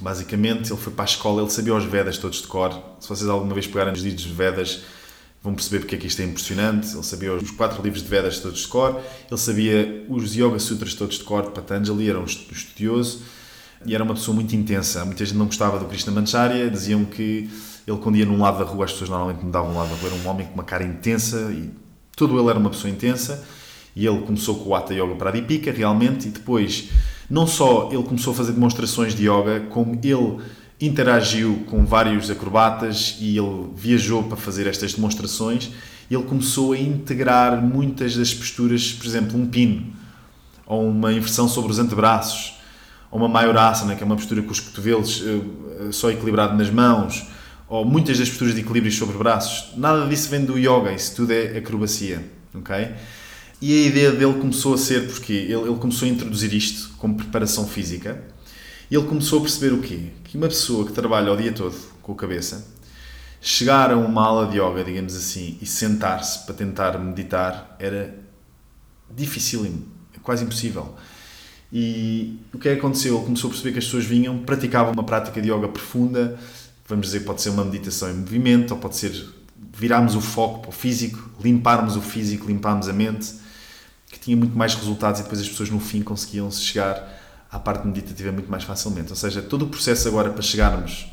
basicamente ele foi para a escola, ele sabia os Vedas todos de cor. Se vocês alguma vez pegarem os livros Vedas, vão perceber porque é que isto é impressionante. Ele sabia os quatro livros de Vedas todos de cor, ele sabia os Yoga Sutras todos de cor de Patanjali, era um estudioso e era uma pessoa muito intensa. Muita gente não gostava do Krishna Mancharya, diziam que ele, quando ia num lado da rua, as pessoas normalmente mudavam um lado da rua, era um homem com uma cara intensa e todo ele era uma pessoa intensa. E ele começou com o Hatha Yoga Pradipika, realmente, e depois, não só ele começou a fazer demonstrações de yoga, como ele interagiu com vários acrobatas e ele viajou para fazer estas demonstrações. Ele começou a integrar muitas das posturas, por exemplo, um pino, ou uma inversão sobre os antebraços, ou uma Mayurasana, que é uma postura com os cotovelos uh, só equilibrado nas mãos, ou muitas das posturas de equilíbrio sobre braços. Nada disso vem do yoga, isso tudo é acrobacia, ok? E a ideia dele começou a ser porque ele começou a introduzir isto como preparação física e ele começou a perceber o quê? Que uma pessoa que trabalha o dia todo com a cabeça, chegar a uma aula de yoga, digamos assim, e sentar-se para tentar meditar era dificílimo, quase impossível. E o que é que aconteceu? Ele começou a perceber que as pessoas vinham, praticavam uma prática de yoga profunda, vamos dizer, pode ser uma meditação em movimento, ou pode ser virarmos o foco para o físico, limparmos o físico, limparmos a mente, que tinha muito mais resultados e depois as pessoas no fim conseguiam chegar à parte meditativa muito mais facilmente. Ou seja, todo o processo agora para chegarmos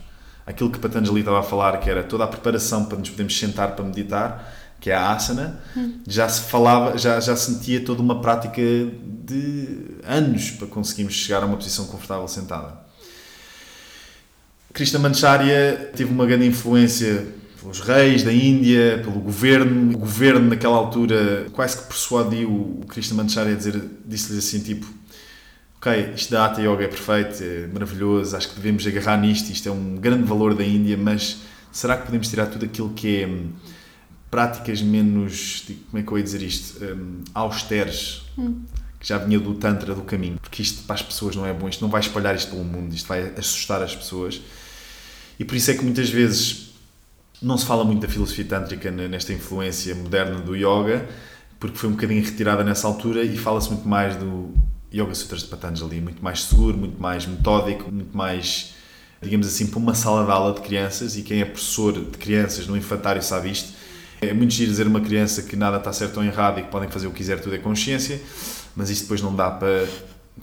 àquilo que Patanjali estava a falar, que era toda a preparação para nos podermos sentar para meditar, que é a asana, já se falava, já, já sentia toda uma prática de anos para conseguirmos chegar a uma posição confortável sentada. Krishnamacharya teve uma grande influência pelos reis da Índia, pelo governo. O governo, naquela altura, quase que persuadiu o Krishnamacharya a dizer, disse-lhe assim, tipo, ok, isto da Hatha Yoga é perfeito, é maravilhoso, acho que devemos agarrar nisto, isto é um grande valor da Índia, mas será que podemos tirar tudo aquilo que é hum, práticas menos, como é que eu ia dizer isto, um, austeres, hum. que já vinha do Tantra, do caminho, porque isto para as pessoas não é bom, isto não vai espalhar isto pelo mundo, isto vai assustar as pessoas. E por isso é que muitas vezes não se fala muito da filosofia tântrica nesta influência moderna do yoga, porque foi um bocadinho retirada nessa altura e fala-se muito mais do Yoga Sutras de Patanjali, muito mais seguro, muito mais metódico, muito mais, digamos assim, para uma sala de aula de crianças e quem é professor de crianças no infantário sabe isto. É muito giro dizer uma criança que nada está certo ou errado e que podem fazer o que quiser, tudo é consciência, mas isto depois não dá para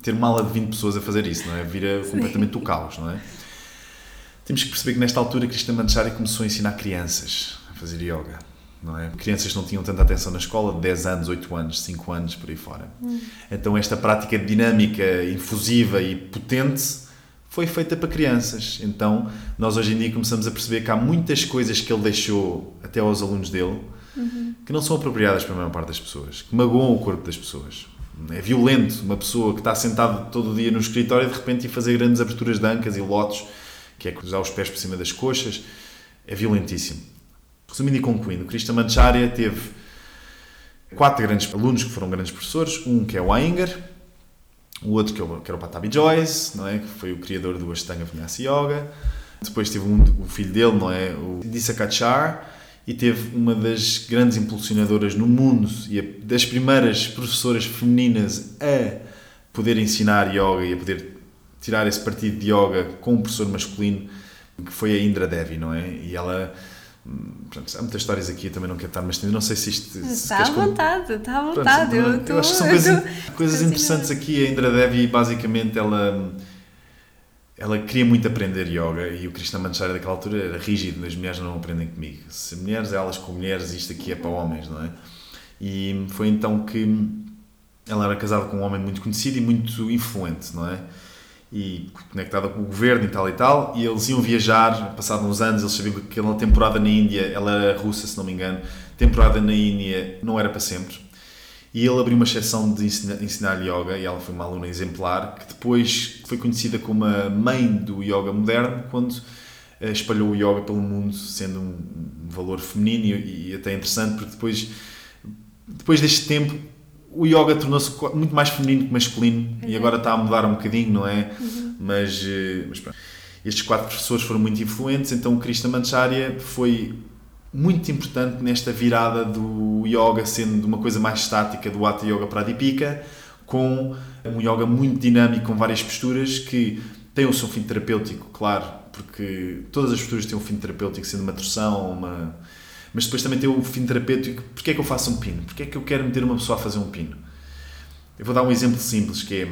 ter uma aula de 20 pessoas a fazer isso, não é? Vira Sim. completamente o caos, não é? Temos que perceber que nesta altura Krishnamacharya começou a ensinar crianças a fazer yoga. Não é? Crianças não tinham tanta atenção na escola, 10 anos, 8 anos, 5 anos, por aí fora. Hum. Então esta prática dinâmica, infusiva e potente foi feita para crianças. Então nós hoje em dia começamos a perceber que há muitas coisas que ele deixou até aos alunos dele uhum. que não são apropriadas para a maior parte das pessoas, que magoam o corpo das pessoas. É violento uma pessoa que está sentada todo o dia no escritório e de repente ir fazer grandes aberturas de ancas e lotos que é cruzar os pés por cima das coxas, é violentíssimo. Resumindo e concluindo, Krishnamacharya teve quatro grandes alunos que foram grandes professores, um que é o Iyengar, o outro que, é o, que era o Patabi Joyce, não é? que foi o criador do Ashtanga Vinyasa Yoga, depois teve um, o filho dele, não é? o Disakachar, e teve uma das grandes impulsionadoras no mundo e das primeiras professoras femininas a poder ensinar yoga e a poder tirar esse partido de yoga com um professor masculino, que foi a Indra Devi, não é? E ela. Pronto, há muitas histórias aqui, também não quero estar mas não sei se isto. Está à vontade, está à vontade. Pronto, eu, tô, eu, acho que são coisas, tô, coisas interessantes aqui. A Indra Devi, basicamente, ela ela queria muito aprender yoga e o Krishna Manchara daquela altura era rígido, as mulheres não aprendem comigo. Se mulheres, elas com mulheres, isto aqui é para homens, não é? E foi então que ela era casada com um homem muito conhecido e muito influente, não é? E conectada com o governo e tal e tal, e eles iam viajar, passado uns anos, eles sabiam que aquela temporada na Índia, ela era russa, se não me engano, temporada na Índia não era para sempre, e ele abriu uma exceção de ensinar, ensinar yoga, e ela foi uma aluna exemplar, que depois foi conhecida como a mãe do yoga moderno, quando eh, espalhou o yoga pelo mundo, sendo um valor feminino e, e até interessante, porque depois, depois deste tempo o yoga tornou-se muito mais feminino que masculino uhum. e agora está a mudar um bocadinho, não é? Uhum. Mas, eh, mas pronto. Estes quatro professores foram muito influentes, então o Krishna Mancharya foi muito importante nesta virada do yoga sendo uma coisa mais estática do Hatha Yoga para a Dipika, com um yoga muito dinâmico, com várias posturas que tem o seu fim terapêutico, claro, porque todas as posturas têm um fim terapêutico, sendo uma torção, uma mas depois também tem o fim terapêutico. Porquê é que eu faço um pino? Porquê é que eu quero meter uma pessoa a fazer um pino? Eu vou dar um exemplo simples, que é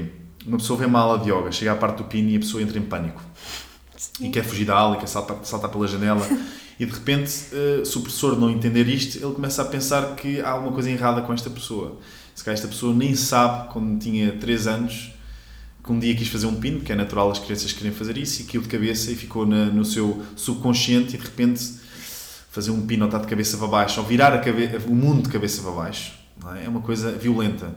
uma pessoa vê uma aula de yoga, chega à parte do pino e a pessoa entra em pânico. Sim. E quer fugir da aula, e quer saltar, saltar pela janela. e de repente, eh, se o professor não entender isto, ele começa a pensar que há alguma coisa errada com esta pessoa. Se calhar esta pessoa nem sabe, quando tinha 3 anos, que um dia quis fazer um pino, que é natural as crianças querem fazer isso, e caiu de cabeça e ficou na, no seu subconsciente e de repente fazer um pino ou estar de cabeça para baixo, ou virar cabe o mundo de cabeça para baixo, é? é? uma coisa violenta.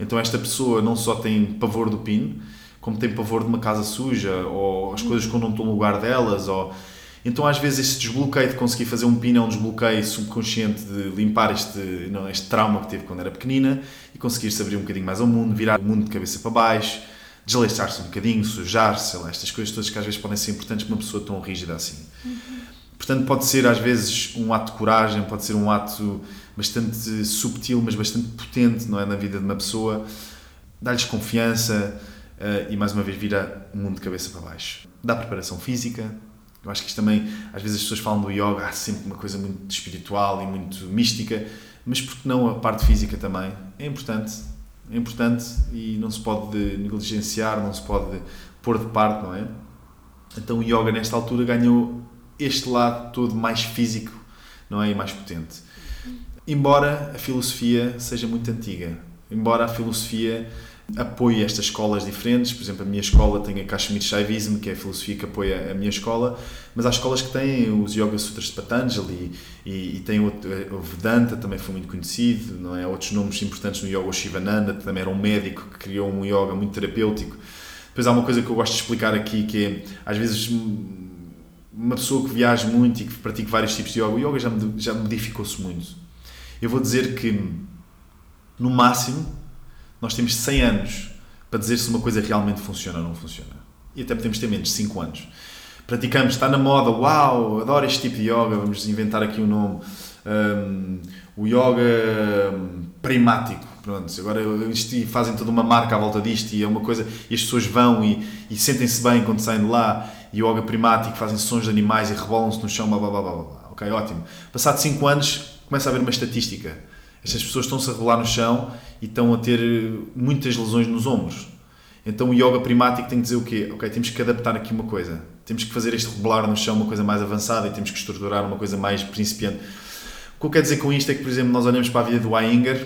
Então esta pessoa não só tem pavor do pino, como tem pavor de uma casa suja, ou as coisas que não estão no lugar delas, ou... Então, às vezes, esse desbloqueio de conseguir fazer um pino é um desbloqueio subconsciente de limpar este, não, este trauma que teve quando era pequenina e conseguir se abrir um bocadinho mais ao mundo, virar o mundo de cabeça para baixo, desleixar-se um bocadinho, sujar-se, estas coisas todas que às vezes podem ser importantes para uma pessoa tão rígida assim. Uhum. Portanto, pode ser às vezes um ato de coragem, pode ser um ato bastante subtil, mas bastante potente não é? na vida de uma pessoa, dá-lhes confiança uh, e mais uma vez vira o mundo de cabeça para baixo. Dá preparação física. Eu acho que isto também, às vezes as pessoas falam do yoga, há sempre uma coisa muito espiritual e muito mística, mas porque não a parte física também? É importante, é importante e não se pode negligenciar, não se pode pôr de parte, não é? Então o yoga nesta altura ganhou este lado todo mais físico, não é? E mais potente. embora a filosofia seja muito antiga, embora a filosofia apoie estas escolas diferentes, por exemplo, a minha escola tem a Kashmir Shaivism, que é a filosofia que apoia a minha escola, mas há escolas que têm os Yoga Sutras de Patanjali e, e tem o, o, Vedanta, também foi muito conhecido, não é? Outros nomes importantes no Yoga, o Shivananda, que também era um médico que criou um yoga muito terapêutico. Depois há uma coisa que eu gosto de explicar aqui, que é, às vezes, uma pessoa que viaja muito e que pratica vários tipos de yoga, o yoga já, modificou-se muito. Eu vou dizer que, no máximo, nós temos 100 anos para dizer se uma coisa realmente funciona ou não funciona. E até podemos ter menos, 5 anos. Praticamos, está na moda, uau, adoro este tipo de yoga, vamos inventar aqui um nome. Um, o yoga primático, pronto, agora fazem toda uma marca à volta disto e é uma coisa, e as pessoas vão e, e sentem-se bem quando saem de lá, yoga primático, fazem sons de animais e rebolam-se no chão, blá blá blá blá blá. Ok, ótimo. Passado 5 anos, começa a haver uma estatística estas pessoas estão-se a rolar no chão e estão a ter muitas lesões nos ombros. Então o yoga primático tem que dizer o quê? Ok, temos que adaptar aqui uma coisa. Temos que fazer este rebolar no chão uma coisa mais avançada e temos que estruturar uma coisa mais principiante. O que eu quero dizer com isto é que, por exemplo, nós olhamos para a vida do Iyengar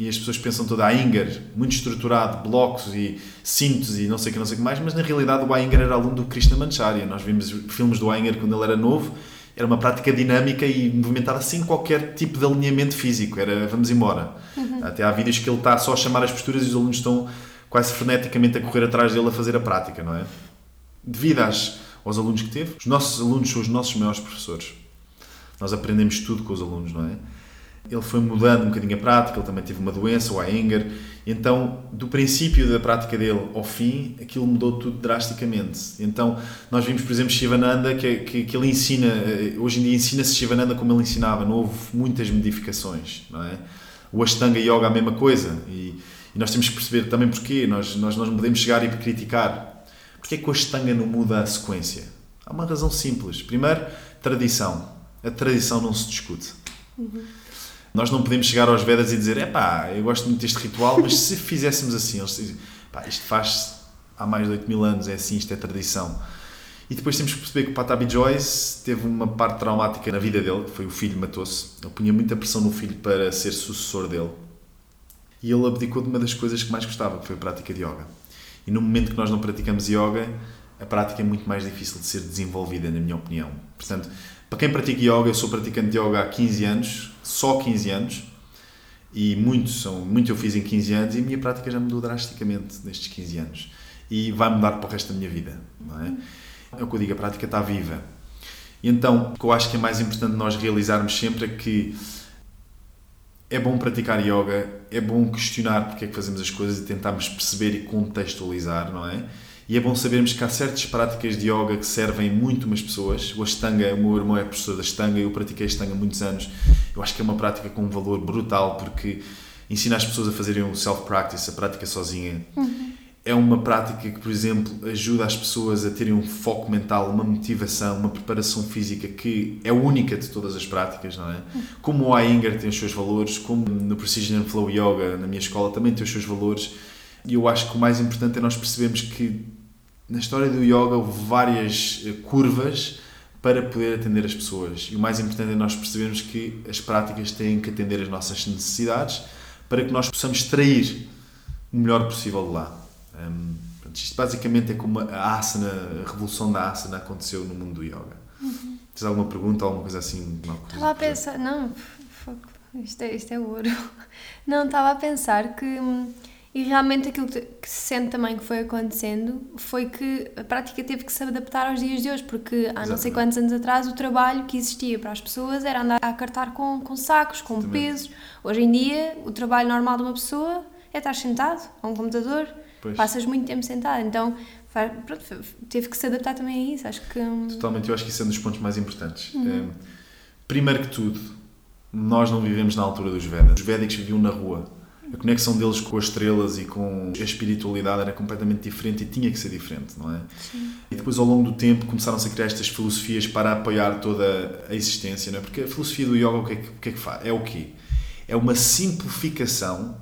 e as pessoas pensam toda a Iyengar, muito estruturado, blocos e cintos e não sei o que, não sei que mais, mas na realidade o Iyengar era aluno do Krishna Mancharya. Nós vimos filmes do Iyengar quando ele era novo era uma prática dinâmica e movimentada sem qualquer tipo de alinhamento físico. Era vamos embora. Uhum. Até há vídeos que ele está só a chamar as posturas e os alunos estão quase freneticamente a correr atrás dele a fazer a prática, não é? Devido às, aos alunos que teve, os nossos alunos são os nossos maiores professores. Nós aprendemos tudo com os alunos, não é? Ele foi mudando um bocadinho a prática, ele também teve uma doença, o Iyengar, então, do princípio da prática dele ao fim, aquilo mudou tudo drasticamente. Então, nós vimos, por exemplo, Shivananda, que, que, que ele ensina, eh, hoje em dia ensina-se Shivananda como ele ensinava, não houve muitas modificações, não é? O Ashtanga Yoga a mesma coisa, e, e nós temos que perceber também porquê, nós, nós, nós não podemos chegar e criticar. Porquê que o Ashtanga não muda a sequência? Há uma razão simples. Primeiro, tradição. A tradição não se discute. Uhum. Nós não podemos chegar aos Vedas e dizer, é pá, eu gosto muito deste ritual, mas se fizéssemos assim, eles dizem, pá, isto faz há mais de 8 mil anos, é assim, isto é tradição. E depois temos que perceber que o Patabi Joyce teve uma parte traumática na vida dele, que foi o filho matou-se. Ele punha muita pressão no filho para ser sucessor dele. E ele abdicou de uma das coisas que mais gostava, que foi a prática de yoga. E no momento que nós não praticamos yoga, a prática é muito mais difícil de ser desenvolvida, na minha opinião. Portanto, para quem pratica yoga, eu sou praticante de yoga há 15 anos, só 15 anos, e muito, são, muito eu fiz em 15 anos, e a minha prática já mudou drasticamente nestes 15 anos. E vai mudar para o resto da minha vida, não é? É o que eu digo, a prática está viva. E então, o que eu acho que é mais importante nós realizarmos sempre é que é bom praticar yoga, é bom questionar porque é que fazemos as coisas e tentarmos perceber e contextualizar, não é? E é bom sabermos que há certas práticas de yoga que servem muito umas pessoas. O Ashtanga, o meu irmão é professor da Ashtanga, eu pratiquei Ashtanga há muitos anos. Eu acho que é uma prática com um valor brutal porque ensina as pessoas a fazerem o self-practice, a prática sozinha. Uhum. É uma prática que, por exemplo, ajuda as pessoas a terem um foco mental, uma motivação, uma preparação física que é única de todas as práticas, não é? Uhum. Como o Iyengar tem os seus valores, como no Precision Flow Yoga, na minha escola, também tem os seus valores. E eu acho que o mais importante é nós percebermos que na história do yoga houve várias eh, curvas para poder atender as pessoas. E o mais importante é nós percebermos que as práticas têm que atender as nossas necessidades para que nós possamos extrair o melhor possível de lá. Um, isto basicamente é como a asana, a revolução da asana aconteceu no mundo do yoga. Uhum. Tens alguma pergunta, alguma coisa assim? Estava a pensar, não, isto é, isto é ouro. Não, estava a pensar que hum, e realmente aquilo que, se sente também que foi acontecendo foi que a prática teve que se adaptar aos dias de hoje, porque há Exatamente. não sei quantos anos atrás o trabalho que existia para as pessoas era andar a cartar com, com sacos, com Exatamente. pesos. Hoje em dia, o trabalho normal de uma pessoa é estar sentado a um computador, pois. passas muito tempo sentado, então pronto, teve que se adaptar também a isso. Acho que. Hum, Totalmente, eu acho que isso é um dos pontos mais importantes. Uhum. É, primeiro que tudo, nós não vivemos na altura dos Vedas. Os Védicos viviam na rua a conexão deles com as estrelas e com a espiritualidade era completamente diferente e tinha que ser diferente, não é? Sim. E depois, ao longo do tempo, começaram-se a criar estas filosofias para apoiar toda a existência, não é? Porque a filosofia do yoga, o que é que, o que, é que faz? É o quê? É uma simplificação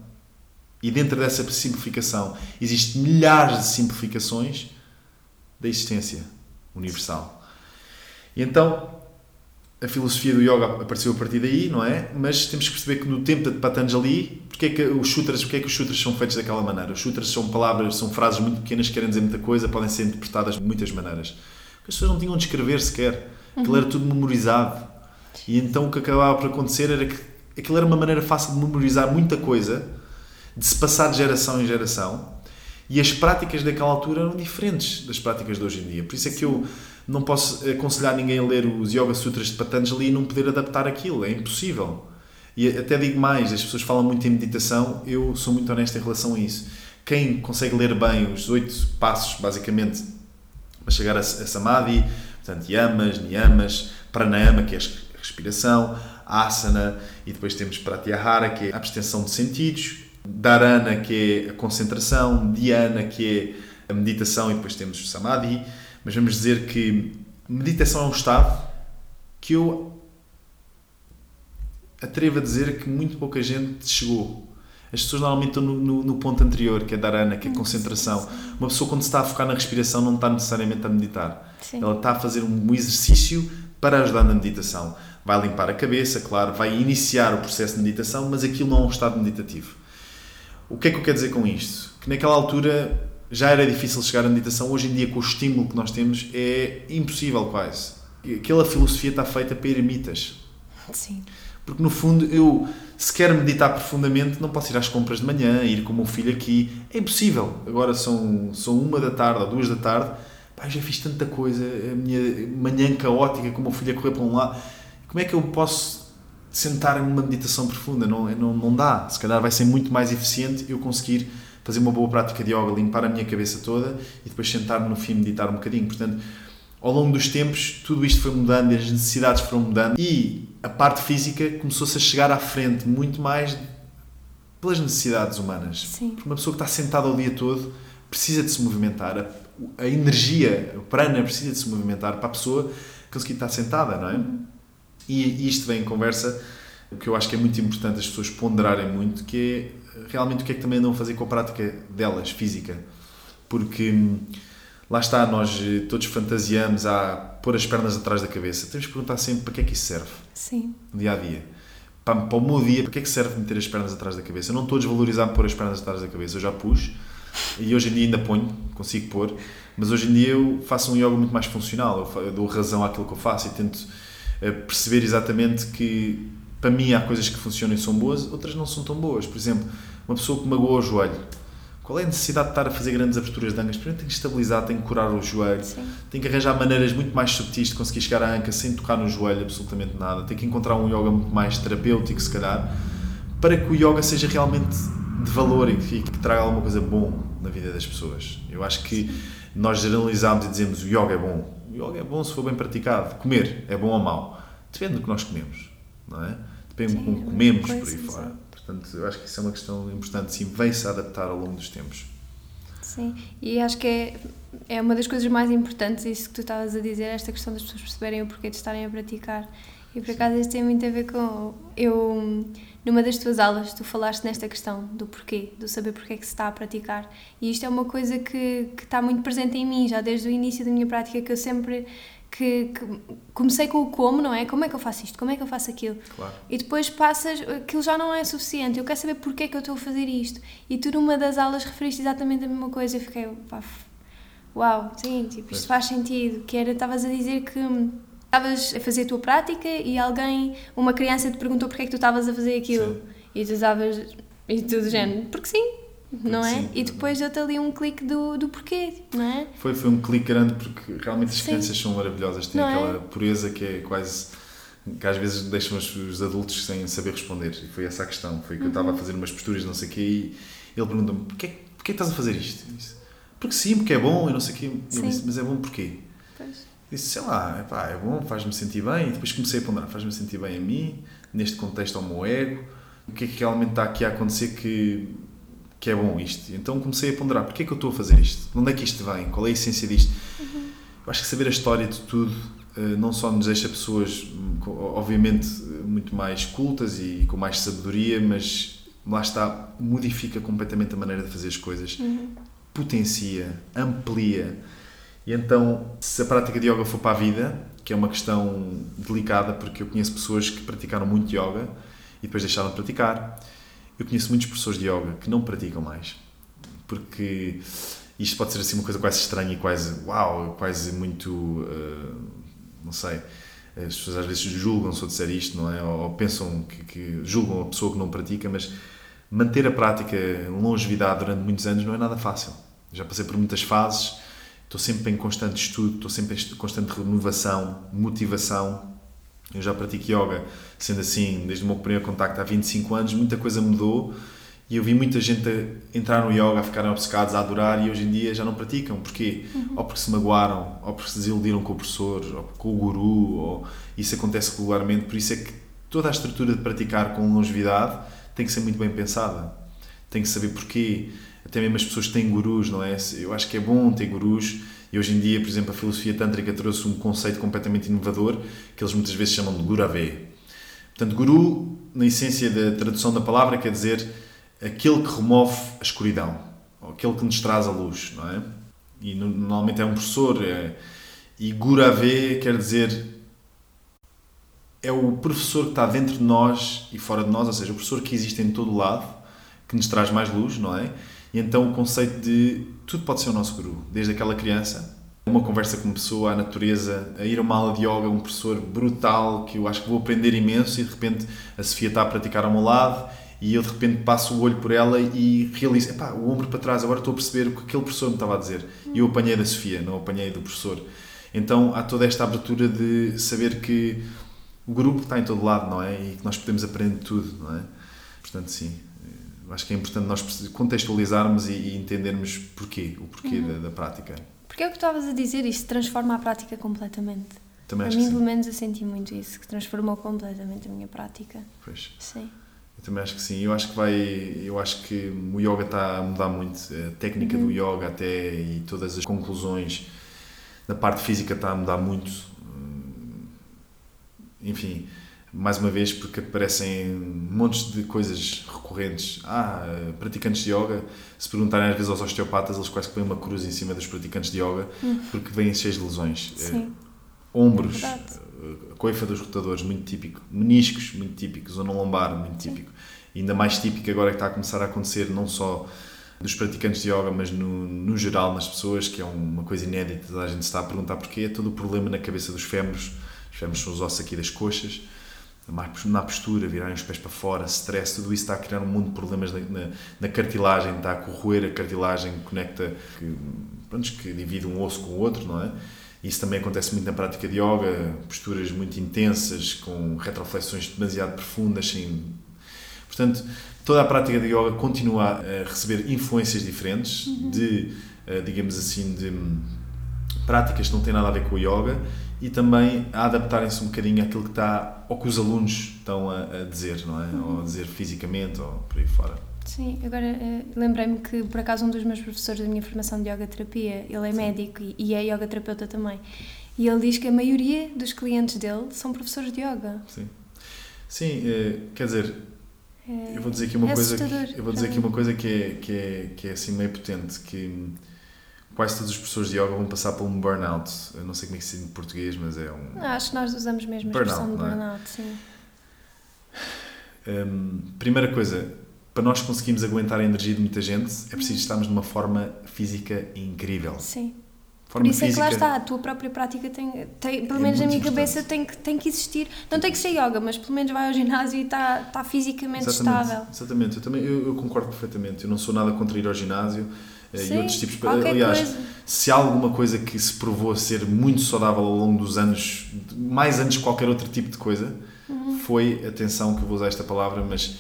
e dentro dessa simplificação existem milhares de simplificações da existência universal. E então, a filosofia do yoga apareceu a partir daí, não é? Mas temos que perceber que no tempo de Patanjali, porque é que os sutras, porque é que os sutras são feitos daquela maneira? Os sutras são palavras, são frases muito pequenas que querem dizer muita coisa, podem ser interpretadas de muitas maneiras. As pessoas não tinham de escrever sequer. Aquilo era tudo memorizado. E então o que acabava por acontecer era que aquilo era uma maneira fácil de memorizar muita coisa, de se passar de geração em geração, e as práticas daquela altura eram diferentes das práticas de hoje em dia. Por isso é que eu não posso aconselhar ninguém a ler os Yoga Sutras de Patanjali e não poder adaptar aquilo, é impossível. E até digo mais, as pessoas falam muito em meditação, eu sou muito honesto em relação a isso. Quem consegue ler bem os oito passos, basicamente, para chegar a, a Samadhi, portanto, Yamas, Niyamas, Pranayama, que é a respiração, Asana, e depois temos Pratyahara, que é a abstenção de sentidos, Dharana, que é a concentração, Dhyana, que é a meditação, e depois temos Samadhi mas vamos dizer que meditação é um estado que eu atrevo a dizer que muito pouca gente chegou. As pessoas normalmente estão no, no, no ponto anterior, que é dharana, que é concentração. Uma pessoa, quando se está a focar na respiração, não está necessariamente a meditar. Sim. Ela está a fazer um exercício para ajudar na meditação. Vai limpar a cabeça, claro, vai iniciar o processo de meditação, mas aquilo não é um estado meditativo. O que é que eu quero dizer com isto? Que naquela altura já era difícil chegar à meditação, hoje em dia, com o estímulo que nós temos, é impossível quase. Aquela filosofia está feita para eremitas. Sim. Porque, no fundo, eu, se quero meditar profundamente, não posso ir às compras de manhã, ir com o meu filho aqui. É impossível. Agora são, são uma da tarde ou duas da tarde. Pá, já fiz tanta coisa, a minha manhã caótica, com o meu filho a correr para um lado. Como é que eu posso sentar numa meditação profunda? Não, não, não dá. Se calhar vai ser muito mais eficiente eu conseguir fazer uma boa prática de yoga, limpar a minha cabeça toda e depois sentar-me no fim meditar um bocadinho. Portanto, ao longo dos tempos, tudo isto foi mudando, as necessidades foram mudando e a parte física começou-se a chegar à frente muito mais pelas necessidades humanas. Sim. Porque uma pessoa que está sentada o dia todo precisa de se movimentar. A, a energia, o prana precisa de se movimentar para a pessoa conseguir estar sentada, não é? Uhum. E, e isto vem em conversa, o que eu acho que é muito importante as pessoas ponderarem muito, que é realmente o que é que também andam a fazer com a prática delas, física. Porque hum, lá está, nós eh, todos fantasiamos a pôr as pernas atrás da cabeça. Temos que perguntar sempre para que é que isso serve. Sim. No dia a dia. Para, para o meu dia, para que é que serve meter as pernas atrás da cabeça? Eu não estou a desvalorizar pôr as pernas atrás da cabeça, eu já pus e hoje em dia ainda ponho, consigo pôr, mas hoje em dia eu faço um yoga muito mais funcional, eu dou razão àquilo que eu faço e tento eh, perceber exatamente que para mim há coisas que funcionam e são boas, outras não são tão boas. Por exemplo, uma pessoa que magoa o joelho. Qual é a necessidade de estar a fazer grandes aberturas de ancas? Primeiro tem que estabilizar, tem que curar o joelho, Sim. tem que arranjar maneiras muito mais subtis de conseguir chegar à anca sem tocar no joelho absolutamente nada. Tem que encontrar um yoga muito mais terapêutico, se calhar, para que o yoga seja realmente de valor e que, que traga alguma coisa bom na vida das pessoas. Eu acho que nós generalizamos e dizemos o yoga é bom. O yoga é bom se for bem praticado. Comer é bom ou mau? Depende do que nós comemos, não é? Depende do que comemos por aí fora. Portanto, eu acho que isso é uma questão importante, sim, vem-se a adaptar ao longo dos tempos. Sim, e acho que é, é uma das coisas mais importantes, isso que tu estavas a dizer, esta questão das pessoas perceberem o porquê de estarem a praticar. E por acaso isso tem muito a ver com. Eu, numa das tuas aulas, tu falaste nesta questão do porquê, do saber porquê que se está a praticar. E isto é uma coisa que, que está muito presente em mim, já desde o início da minha prática, que eu sempre que, que, comecei com o como, não é? Como é que eu faço isto? Como é que eu faço aquilo? Claro. E depois passas, aquilo já não é suficiente. Eu quero saber porque é que eu estou a fazer isto. E tu, numa das aulas, referiste exatamente a mesma coisa. Eu fiquei, pá, uau, sim, tipo, isto faz sentido. Que era, estavas a dizer que estavas a fazer a tua prática e alguém, uma criança, te perguntou porque é que tu estavas a fazer aquilo. Sim. E tu estavas, e tu do género, porque sim, não é? Sim. E depois deu-te ali um clique do, do porquê, não é? Foi, foi um clique grande porque realmente as crianças são maravilhosas, têm não é? aquela é? pureza que é quase que às vezes deixam os, adultos sem saber responder. E foi essa a questão. Foi que uhum. eu estava a fazer umas posturas, não sei o quê, e ele perguntou-me: porquê, porquê estás a fazer isto? Disse, porque sim, porque é bom, e não sei o quê. Eu disse: mas é bom porquê? Pois. Disse: sei lá, epá, é bom, faz-me sentir bem. E depois comecei a ponderar: faz-me sentir bem a mim, neste contexto ao meu ego. O que é que realmente está aqui a acontecer que que é bom isto. Então comecei a ponderar, porquê é que eu estou a fazer isto? De onde é que isto vem? Qual é a essência disto? Uhum. Eu acho que saber a história de tudo eh, não só nos deixa pessoas, obviamente, muito mais cultas e com mais sabedoria, mas lá está, modifica completamente a maneira de fazer as coisas, uhum. potencia, amplia. E então, se a prática de yoga for para a vida, que é uma questão delicada porque eu conheço pessoas que praticaram muito yoga e depois deixaram de praticar. Eu conheço muitos professores de yoga que não praticam mais porque isto pode ser assim uma coisa quase estranha e quase uau, quase muito uh, não sei as pessoas às vezes julgam se eu disser isto, não é? Ou pensam que, que, julgam a pessoa que não pratica, mas manter a prática longevidade durante muitos anos não é nada fácil. Já passei por muitas fases, estou sempre em constante estudo, estou sempre em constante renovação, motivação. Eu já pratico yoga, sendo assim, desde o meu primeiro contacto há 25 anos, muita coisa mudou e eu vi muita gente entrar no yoga, a ficarem obcecados, a adorar e hoje em dia já não praticam. Porquê? Uhum. Ou porque se magoaram, ou porque se desiludiram com o professor, ou com o guru, ou isso acontece regularmente. Por isso é que toda a estrutura de praticar com longevidade tem que ser muito bem pensada. Tem que saber porquê. Até mesmo as pessoas têm gurus, não é? Eu acho que é bom ter gurus. E hoje em dia, por exemplo, a filosofia tântrica trouxe um conceito completamente inovador que eles muitas vezes chamam de gurave. Portanto, guru, na essência da tradução da palavra, quer dizer aquele que remove a escuridão, ou aquele que nos traz a luz, não é? E normalmente é um professor, é, e Gurave quer dizer é o professor que está dentro de nós e fora de nós, ou seja, o professor que existe em todo o lado, que nos traz mais luz, não é? E então o conceito de tudo pode ser o nosso guru, desde aquela criança, uma conversa com uma pessoa, a natureza, a ir a uma aula de yoga, um professor brutal que eu acho que vou aprender imenso e de repente a Sofia está a praticar ao meu lado e eu de repente passo o olho por ela e realizo, epá, o ombro para trás, agora estou a perceber o que aquele professor me estava a dizer. E eu apanhei da Sofia, não apanhei do professor. Então há toda esta abertura de saber que o grupo está em todo lado, não é? E que nós podemos aprender tudo, não é? Portanto, sim, acho que é importante nós contextualizarmos e, entendermos porquê, o porquê uhum. da, da, prática. Porque é o que estavas a dizer, isto transforma a prática completamente. Também Para mim, pelo menos, eu senti muito isso, que transformou completamente a minha prática. Pois. Sim. Eu também acho que sim. Eu acho que vai. Eu acho que o yoga está a mudar muito. A técnica uhum. do yoga até e todas as conclusões da parte física está a mudar muito. Hum, enfim, mais uma vez, porque aparecem montes de coisas recorrentes. Ah, praticantes de yoga, se perguntarem às vezes aos osteopatas, eles quase que põem uma cruz em cima dos praticantes de yoga, uhum. porque vêm cheios de lesões. Sim. É, ombros, é coifa dos rotadores, muito típico. Meniscos, muito típico. Zona lombar, muito típico. E ainda mais típico agora que está a começar a acontecer, não só dos praticantes de yoga, mas no, no geral nas pessoas, que é uma coisa inédita. A gente está a perguntar porquê. É todo o problema na cabeça dos fémures. Os fémures são os ossos aqui das coxas. Na postura, virarem os pés para fora, stress, tudo isso está a criar um monte de problemas na, na, na cartilagem, está a corroer a cartilagem, conecta, que, pronto, que divide um osso com o outro, não é? Isso também acontece muito na prática de yoga, posturas muito intensas, com retroflexões demasiado profundas. Sem... Portanto, toda a prática de yoga continua a receber influências diferentes, uhum. de, eh, digamos assim, de hum, práticas que não têm nada a ver com o yoga e também a adaptarem-se um bocadinho àquilo que está, ou que os alunos estão a, a dizer, não é? Uhum. Ou a dizer fisicamente, ou por aí fora. Sim, agora uh, lembrei-me que por acaso um dos meus professores da minha formação de yoga terapia, ele é Sim. médico e, é yoga terapeuta também. E ele diz que a maioria dos clientes dele são professores de yoga. Sim. Sim, uh, quer dizer, é, eu vou dizer aqui uma é coisa que, eu vou dizer aqui uma coisa que é, que é que é assim meio potente que quase todos os professores de yoga vão passar por um burnout. Eu não sei como é que se diz em português, mas é um não, acho que nós usamos mesmo a burnout, expressão de é? burnout, é? sim. Um, primeira coisa, para nós conseguirmos aguentar a energia de muita gente, é preciso uhum. estarmos numa forma física incrível. Sim. Forma Por isso física... é que lá está, a tua própria prática tem, tem pelo é menos na minha importante. cabeça, tem que, tem que existir. Não tem que ser yoga, mas pelo menos vai ao ginásio e está, está fisicamente exatamente, estável. Exatamente, eu, também, eu, eu, concordo perfeitamente. Eu não sou nada contra ir ao ginásio Sim, e outros tipos. Aliás, coisa. se há alguma coisa que se provou ser muito saudável ao longo dos anos, mais antes de qualquer outro tipo de coisa, uhum. foi, atenção que eu vou usar esta palavra, mas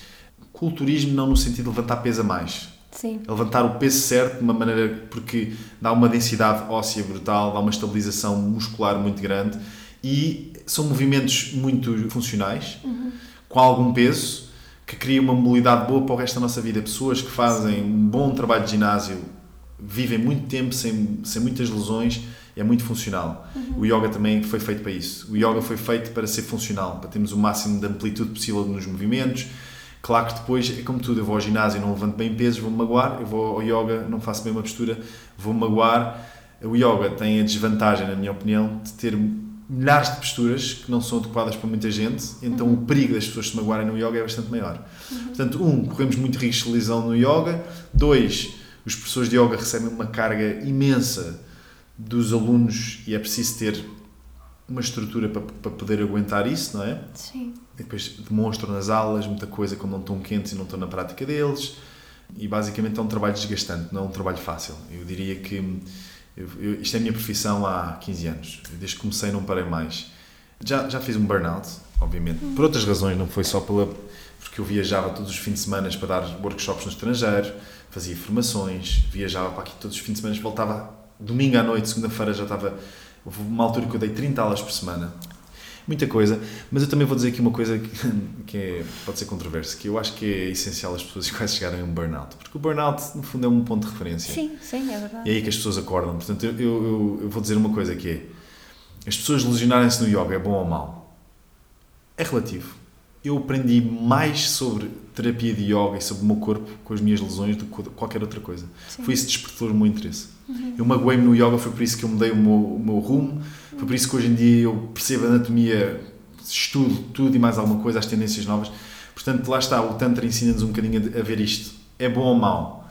culturismo não no sentido de levantar peso a mais. Sim. Levantar o peso certo de uma maneira porque dá uma densidade óssea brutal, dá uma estabilização muscular muito grande e são movimentos muito funcionais, uhum. com algum peso, que cria uma mobilidade boa para o resto da nossa vida. Pessoas que fazem um bom trabalho de ginásio vivem muito tempo sem, sem muitas lesões é muito funcional. Uhum. O yoga também foi feito para isso. O yoga foi feito para ser funcional, para termos o máximo de amplitude possível nos movimentos, Claro que depois é como tudo, eu vou ao ginásio, não levanto bem pesos, vou-me magoar, eu vou ao yoga, não faço bem uma postura, vou-me magoar. O yoga tem a desvantagem, na minha opinião, de ter milhares de posturas que não são adequadas para muita gente, então uhum. o perigo das pessoas se magoarem no yoga é bastante maior. Uhum. Portanto, um, corremos muito risco de lesão no yoga. Dois, os professores de yoga recebem uma carga imensa dos alunos e é preciso ter uma estrutura para, para poder aguentar isso, não é? Sim. E depois demonstram nas aulas muita coisa quando não estão quentes e não estão na prática deles. E basicamente é um trabalho desgastante, não é um trabalho fácil. Eu diria que eu, eu, isto é a minha profissão há 15 anos. Desde que comecei não parei mais. Já, já fiz um burnout, obviamente, por outras razões, não foi só pela porque eu viajava todos os fins de semana para dar workshops no estrangeiro, fazia formações, viajava para aqui todos os fins de semana, voltava domingo à noite, segunda-feira já estava Houve uma altura que eu dei 30 aulas por semana. Muita coisa, mas eu também vou dizer aqui uma coisa que, que é, pode ser controversa, que eu acho que é essencial as pessoas quase chegarem a um burnout, porque o burnout, no fundo, é um ponto de referência. Sim, sim, é verdade. E é aí que as pessoas acordam. Portanto, eu, eu, eu vou dizer uma coisa que é, as pessoas lesionarem-se no yoga é bom ou mau? É relativo. Eu aprendi mais sobre terapia de yoga e sobre o meu corpo com as minhas lesões do que qualquer outra coisa. Sim. Foi isso que despertou o meu interesse. Uhum. Eu magoei-me no yoga, foi por isso que eu mudei o meu, o meu rumo, foi por isso que hoje em dia eu percebo a anatomia, estudo tudo e mais alguma coisa, as tendências novas. Portanto, lá está, o Tantra ensina-nos um bocadinho a, ver isto. É bom ou mau?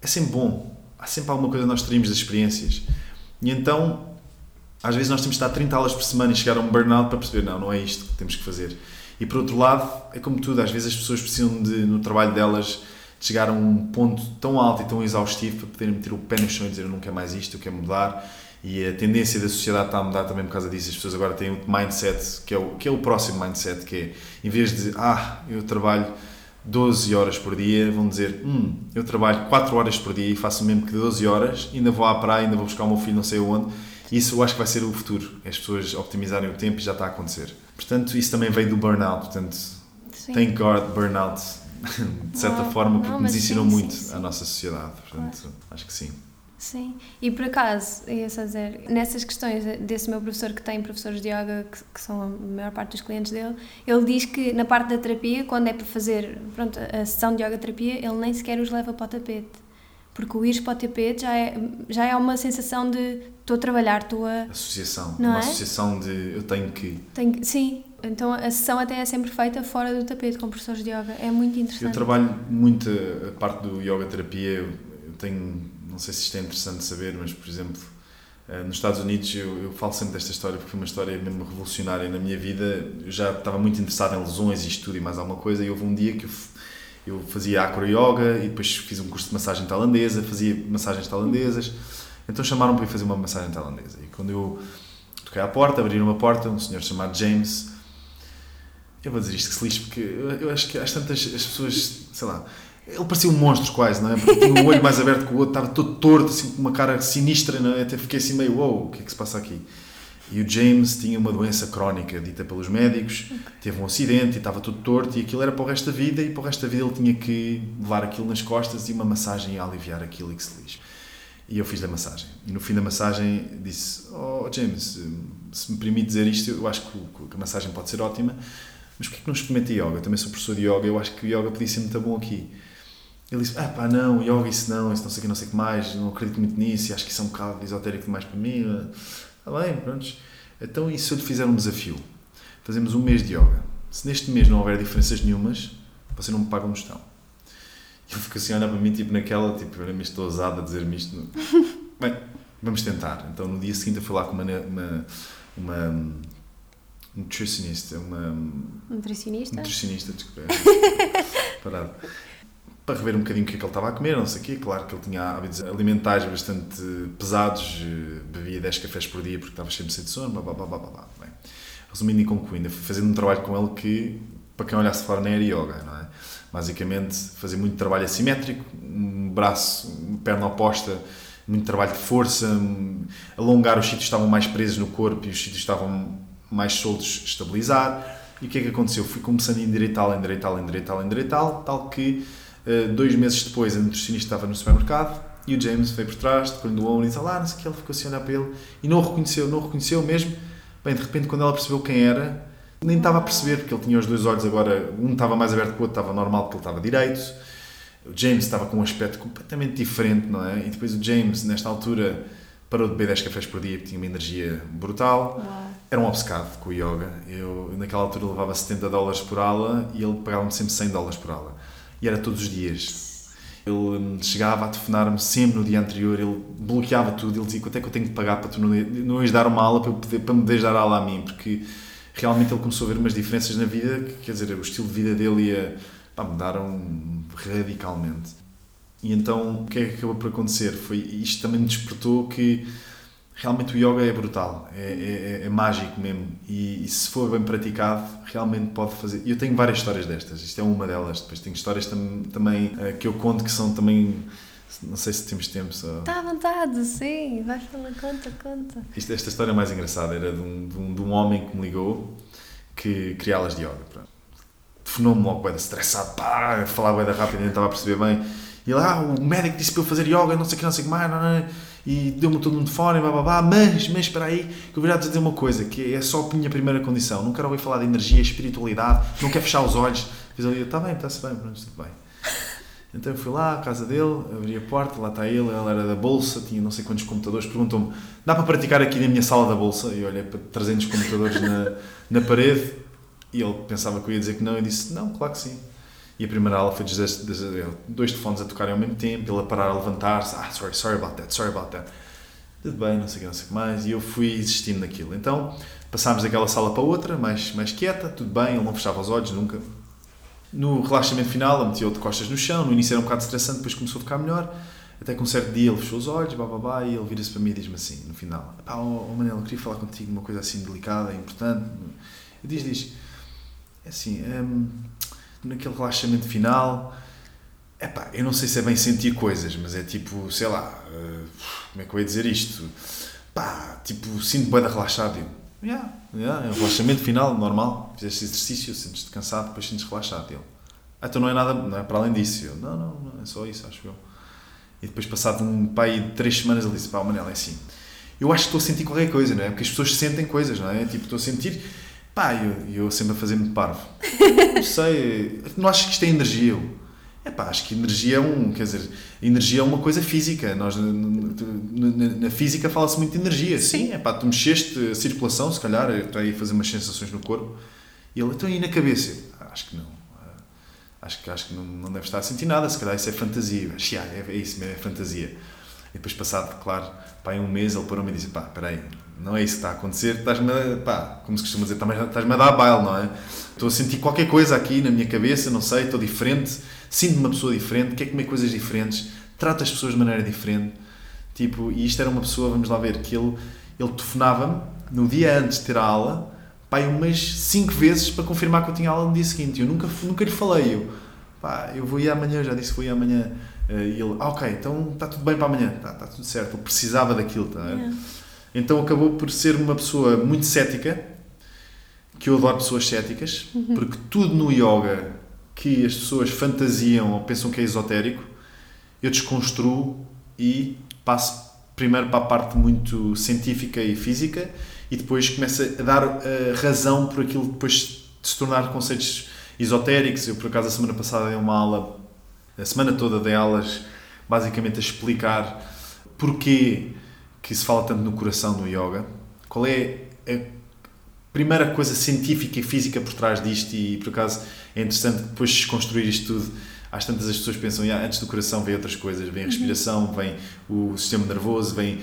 É sempre bom. Há sempre alguma coisa que nós teríamos das experiências. E então, às vezes nós temos de estar 30 aulas por semana e chegar a um burnout para perceber, não, não é isto que temos que fazer. E por outro lado, é como tudo, às vezes as pessoas precisam de, no trabalho delas, de chegar a um ponto tão alto e tão exaustivo para poderem meter o pé no chão e dizer eu não quero mais isto, eu quero mudar. E a tendência da sociedade está a mudar também por causa disso. As pessoas agora têm o mindset, que é o, que é o próximo mindset, que é, em vez de, ah, eu trabalho 12 horas por dia, vão dizer, hum, eu trabalho 4 horas por dia e faço mesmo que 12 horas, ainda vou à praia, ainda vou buscar o meu filho não sei onde. Isso eu acho que vai ser o futuro, é as pessoas optimizarem o tempo e já está a acontecer. Portanto, isso também veio do burnout, portanto, sim. thank God burnout, de certa não, forma, porque não, nos ensinou sim, muito sim, a nossa sociedade, portanto, claro. acho que sim. Sim, e por acaso, ia só dizer, nessas questões desse meu professor que tem professores de yoga, que, que, são a maior parte dos clientes dele, ele diz que na parte da terapia, quando é para fazer pronto, a sessão de yoga terapia, ele nem sequer os leva para o tapete porque o ir para o tapete já é, já é uma sensação de estou a trabalhar, estou a. Associação. Não uma é? associação de eu tenho que. Tenho, sim, então a sessão até é sempre feita fora do tapete com professores de yoga. É muito interessante. Eu trabalho muito a parte do yoga terapia. Eu, eu tenho, não sei se isto é interessante saber, mas por exemplo, eh, nos Estados Unidos eu, eu falo sempre desta história porque foi uma história mesmo revolucionária na minha vida. Eu já estava muito interessado em lesões e estudo e mais alguma coisa, e houve um dia que eu eu fazia acro yoga e depois fiz um curso de massagem tailandesa, fazia massagens tailandesas. Então chamaram para ir fazer uma massagem tailandesa. E quando eu toquei à porta, abriram uma porta, um senhor chamado James. Eu vou dizer isto que se lixe, porque eu acho que às tantas as pessoas, sei lá, ele parecia um monstro quase, não é? Porque tinha o olho mais aberto que o outro, estava todo torto, assim, com uma cara sinistra, não é? Até fiquei assim meio, uou, wow, o que é que se passa aqui? E o James tinha uma doença crónica dita pelos médicos, teve um acidente e estava tudo torto e aquilo era para o resto da vida e para o resto da vida ele tinha que levar aquilo nas costas e uma massagem a aliviar aquilo e que se lixe. E eu fiz a massagem. E no fim da massagem disse: Oh, James, se me permite dizer isto, eu acho que a massagem pode ser ótima, mas porquê que não experimenta yoga? Eu também sou professor de yoga, eu acho que o yoga podia ser muito bom aqui. Ele disse: Ah, pá, não, yoga, isso não, isso não sei o que, não sei o que mais, não acredito muito nisso, acho que isso é um bocado esotérico demais para mim. Está bem, pronto. Então, e se eu lhe fizer um desafio? Fazemos um mês de yoga. Se neste mês não houver diferenças nenhumas, você não me paga um estão. E ele ficou assim a olhar para mim, tipo naquela, tipo, era-me estou ousado a dizer-me isto. Bem, vamos tentar. Então, no dia seguinte, eu fui lá com uma, uma, uma nutricionista, uma... Nutricionista? Nutricionista, desculpa. Parado para rever um bocadinho o que é que ele estava a comer, não sei o quê. Claro que ele tinha hábitos alimentares bastante pesados, eh, bebia 10 cafés por dia porque estava sempre sem de sono, blá, blá, blá, blá, blá. Bem, resumindo e concluindo, fui fazendo um trabalho com ele que, para quem olhasse fora, nem era yoga, não é? Basicamente, fazer muito trabalho assimétrico, um braço, uma perna oposta, muito trabalho de força, alongar os sítios estavam mais presos no corpo e os sítios estavam mais soltos, estabilizar. E o que é que aconteceu? Fui começando a endireitá-lo, endireitá-lo, endireitá-lo, endireitá-lo, tal que Uh, dois meses depois, a nutricionista estava no supermercado e o James veio por trás, tocou-lhe no ombro e disse: lá, não sei o que, ele ficou assim a olhar para ele e não o reconheceu, não o reconheceu mesmo. Bem, de repente, quando ela percebeu quem era, nem estava a perceber, porque ele tinha os dois olhos agora, um estava mais aberto que o outro, estava normal porque ele estava direito. O James estava com um aspecto completamente diferente, não é? E depois o James, nesta altura, parou de beber 10 cafés por dia tinha uma energia brutal. Uau. era um obcecado com o yoga. Eu, naquela altura, levava 70 dólares por aula e ele pagava-me sempre 100 dólares por aula. E era todos os dias. Ele chegava a telefonar-me sempre no dia anterior, ele bloqueava tudo, ele dizia quanto é que eu tenho que pagar para tu não, não ires dar uma aula para, poder, para me poderes dar aula a mim, porque realmente ele começou a ver umas diferenças na vida, que, quer dizer, o estilo de vida dele ia, pá, mudaram radicalmente. E então, o que é que acabou por acontecer? Foi, isto também me despertou que realmente o yoga é brutal, é, é, é, é mágico mesmo. E, e, se for bem praticado, realmente pode fazer. Eu tenho várias histórias destas, isto é uma delas. Depois tenho histórias tam, também uh, que eu conto que são também. Não sei se temos tempo. Só... Está à vontade, sim, vai falar, conta, conta. Isto, esta história mais engraçada era de um, de um, de um homem que me ligou que queria aulas de yoga. Telefonou-me logo, bem estressado, pá, falava bem rápido, nem estava a perceber bem. E lá, ah, o médico disse para eu fazer yoga, não sei o que, não sei o que mais, não, não, não e deu-me todo um telefone, blá, blá, blá, mas, mas espera aí, que eu vou já te dizer uma coisa, que é só a minha primeira condição, não quero ouvir falar de energia, espiritualidade, não quero fechar os olhos. Fiz ali, está bem, está-se bem, pronto, tudo bem. Então eu fui lá à casa dele, abri a porta, lá está ele, ele era da bolsa, tinha não sei quantos computadores, perguntou-me, dá para praticar aqui na minha sala da bolsa? E eu para 300 computadores na, na parede, e ele pensava que eu ia dizer que não, e disse, não, claro que sim. E a primeira aula foi dois telefones a tocarem ao mesmo tempo, ele a parar a levantar-se, ah, sorry, sorry about that, sorry about that. Tudo bem, não sei o que, não sei o que mais, e eu fui existindo naquilo. Então, passámos daquela sala para outra, mais, mais quieta, tudo bem, ele não fechava os olhos nunca. No relaxamento final, ele meteu de costas no chão, no início era um bocado estressante, depois começou a ficar melhor, até que um certo dia ele fechou os olhos, babá, e ele vira-se para mim e diz-me assim, no final, pá, oh, oh Manel, eu queria falar contigo uma coisa assim delicada, importante. Eu diz, diz, é assim, hum, naquele relaxamento final. Epá, eu não sei se é bem sentir coisas, mas é tipo, sei lá, uh, como é que eu ia dizer isto? Pá, tipo, sinto bem relaxado. Eu, yeah, yeah, é um relaxamento final, normal. Fizeste exercício, sentes-te cansado, depois sentes relaxado. Ele, ah, então não é nada, não é para além disso. Eu, não, não, não, é só isso, acho eu. E depois, passado um pai de três semanas, ele disse: pá, Manel, é assim. Eu acho que estou a sentir qualquer coisa, não é? Porque as pessoas sentem coisas, não é? Tipo, estou a sentir Pá, eu, eu sempre a fazer-me parvo. Não sei, não acho que isto é energia. É pá, acho que energia é um, quer dizer, energia é uma coisa física. Nós, na, na física fala-se muito de energia. Sim, é pá, tu mexeste a circulação, se calhar, está aí a fazer umas sensações no corpo. E ele, então, e na cabeça? Eu, acho que não. Acho que, acho que não, não deve estar a sentir nada, se calhar isso é fantasia. Acho, é, é isso mesmo, é fantasia. E depois, passado, claro, pá, em um mês, ele parou-me e disse: pá, espera aí, não é isso que está a acontecer, estás-me a, como se costuma dizer, estás-me a dar baile, não é? Estou a sentir qualquer coisa aqui na minha cabeça, não sei, estou diferente, sinto-me uma pessoa diferente, quer comer coisas diferentes, trato as pessoas de maneira diferente. Tipo, e isto era uma pessoa, vamos lá ver, que ele, ele telefonava-me no dia antes de ter a aula, pá, umas 5 vezes para confirmar que eu tinha aula no dia seguinte. Eu nunca, nunca lhe falei, eu, pá, eu vou ir amanhã, já disse que vou ir amanhã. Eh, e ele, ah, ok, então está tudo bem para amanhã, está, está tudo certo. Eu precisava daquilo, tá? Yeah. Então acabou por ser uma pessoa muito cética, que eu adoro pessoas céticas, uhum. porque tudo no yoga que as pessoas fantasiam ou pensam que é esotérico, eu desconstruo e passo primeiro para a parte muito científica e física e depois começo a dar uh, razão por aquilo depois de se tornar conceitos esotéricos. Eu, por acaso, a semana passada dei uma aula, a semana toda dei aulas basicamente a explicar porquê que se fala tanto no coração no yoga. Qual é a primeira coisa científica e física por trás disto? E por acaso é interessante depois desconstruir isto tudo. Às tantas as pessoas pensam, ah, antes do coração vem outras coisas, vem a respiração, vem o sistema nervoso, vem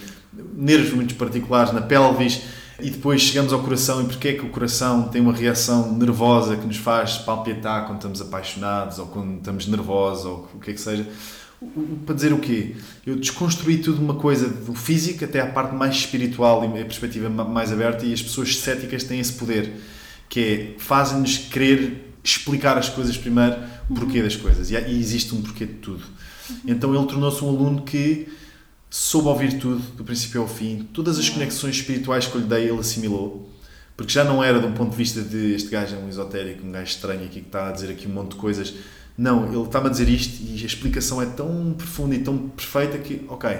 nervos muito particulares na pelvis e depois chegamos ao coração e porque é que o coração tem uma reação nervosa que nos faz palpitar quando estamos apaixonados ou quando estamos nervosos ou o que é que seja para dizer o quê? Eu desconstruí tudo uma coisa do físico até à parte mais espiritual e a perspectiva mais aberta e as pessoas céticas têm esse poder que é, fazem-nos querer explicar as coisas primeiro, o porquê das coisas e, existe um porquê de tudo. Então ele tornou-se um aluno que soube ouvir tudo, do princípio ao fim, todas as conexões espirituais que eu lhe dei ele assimilou, porque já não era de um ponto de vista de este gajo é um esotérico, um gajo estranho aqui que está a dizer aqui um monte de coisas não, ele está-me a dizer isto e a explicação é tão profunda e tão perfeita que, ok.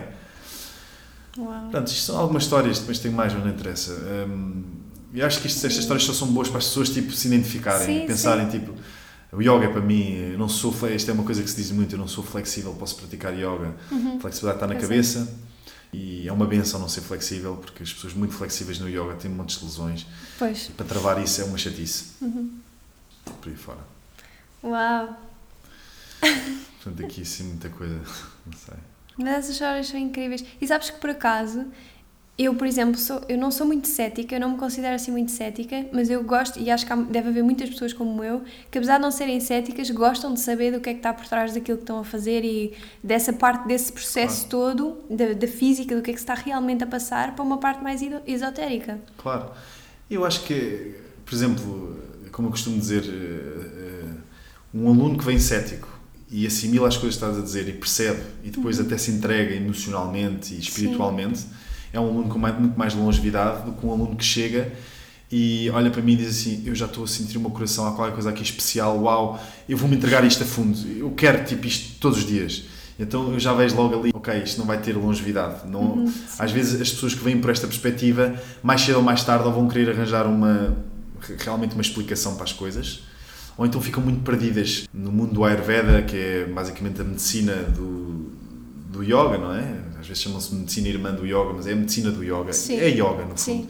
Uau. Portanto, isto são algumas histórias, depois tenho mais, mas não interessa. Um, e acho que isto, estas histórias só são boas para as pessoas tipo, se identificarem, sim, pensarem, sim. tipo, o yoga é para mim, eu não sou, isto é uma coisa que se diz muito, eu não sou flexível, posso praticar yoga. Uhum. Flexibilidade está na cabeça. E é uma benção não ser flexível, porque as pessoas muito flexíveis no yoga têm montes de lesões. Pois. E para travar isso é uma chatice. Por aí fora. Uau! Portanto, aqui assim muita coisa, não sei. Mas essas histórias são incríveis. E sabes que por acaso, eu, por exemplo, sou, eu não sou muito cética, eu não me considero assim muito cética, mas eu gosto, e acho que há- deve haver muitas pessoas como eu, que apesar de não serem céticas, gostam de saber do que é que está por trás daquilo que estão a fazer e dessa parte, desse processo todo, da, da física, do que é que se está realmente a passar, para uma parte mais esotérica. Claro. Eu acho que, por exemplo, como eu costumo dizer, eh, eh, um aluno que vem cético e assimila as coisas que estás a dizer e percebe e depois até se entrega emocionalmente e espiritualmente, é um aluno com mais- muito mais longevidade do que um aluno que chega e olha para mim e diz assim, eu já estou a sentir o meu coração, há qualquer coisa aqui especial, uau, eu vou-me entregar isto a fundo, eu quero tipo isto todos os dias. Então eu já vejo logo ali, ok, isto não vai ter longevidade. Não, às vezes as pessoas que vêm por esta perspectiva, mais cedo ou mais tarde, ou vão querer arranjar uma realmente uma explicação para as coisas, ou então ficam muito perdidas no mundo do Ayurveda, que é basicamente a medicina do, do yoga, não é? Às vezes chamam-se medicina irmã do yoga, mas é a medicina do yoga. Sim. É yoga, no fundo. Sim.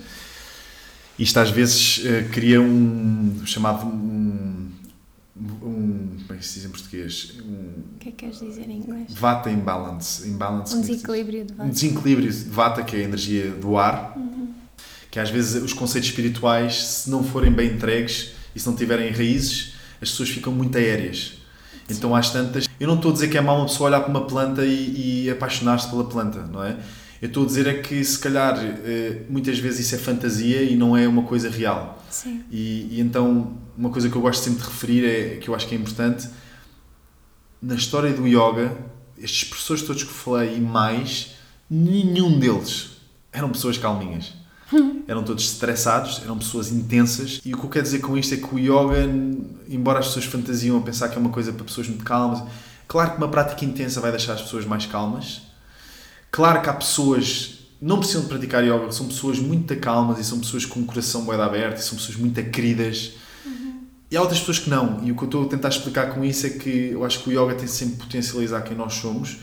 Isto às vezes eh, cria um chamado um, um como é que se diz em português? Um O que é que queres dizer em inglês? vata imbalance. imbalance Um desequilíbrio de um vaso. desequilíbrio de vata, que é a energia do ar, que às vezes os conceitos espirituais, se não forem bem entregues e se não tiverem raízes, as pessoas ficam muito aéreas. Então às tantas, eu não estou a dizer que é mau uma pessoa olhar para uma planta e, e apaixonar-se pela planta, não é? Eu estou a dizer é que se calhar eh, muitas vezes isso é fantasia e não é uma coisa real. Sim. E, e então, uma coisa que eu gosto sempre de referir é que eu acho que é importante na história do yoga, estes professores todos que falei e mais, nenhum deles eram pessoas calminhas. Eram todos estressados, eram pessoas intensas. E o que eu quero dizer com isto é que o yoga, embora as pessoas fantasiam a pensar que é uma coisa para pessoas muito calmas, claro que uma prática intensa vai deixar as pessoas mais calmas. Claro que há pessoas não precisam de praticar yoga, são pessoas muito calmas e são pessoas com o coração bem aberto e são pessoas muito queridas. E há outras pessoas que não. E o que eu estou a tentar explicar com isso é que eu acho que o yoga tem sempre potencializar quem nós somos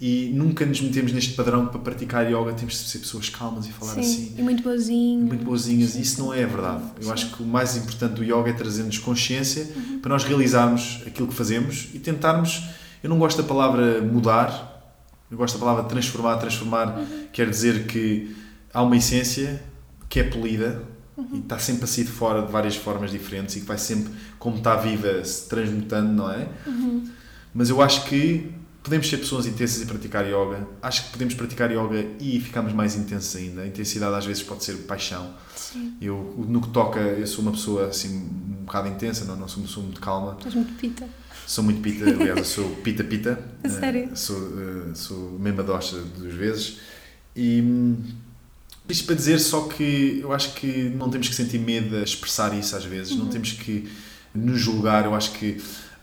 e nunca nos metemos neste padrão que para praticar yoga temos de ser pessoas calmas e falar Sim. assim E muito boazinho. muito boazinhas. Isso não é verdade. Eu acho que o mais importante do yoga é trazer-nos consciência para nós realizarmos aquilo que fazemos e tentarmos. Eu não gosto da palavra mudar, eu gosto da palavra transformar. Transformar quer dizer que há uma essência que é polida e está sempre a sair de fora de várias formas diferentes e que vai sempre, como está viva, se transmutando, não é? Mas eu acho que podemos ser pessoas intensas e praticar yoga. Acho que podemos praticar yoga e ficarmos mais intensos ainda. A intensidade às vezes pode ser paixão. Sim. Eu, no que toca, eu sou uma pessoa assim um bocado intensa, não, não sou pessoa muito calma. Estás muito pita. Sou muito pita, aliás, eu sou pita-pita. A sério? Eh, sou, eh, sou docha duas vezes. E hum, isto para dizer só que eu acho que não temos que sentir medo a expressar isso às vezes, não temos que nos julgar. Eu acho que,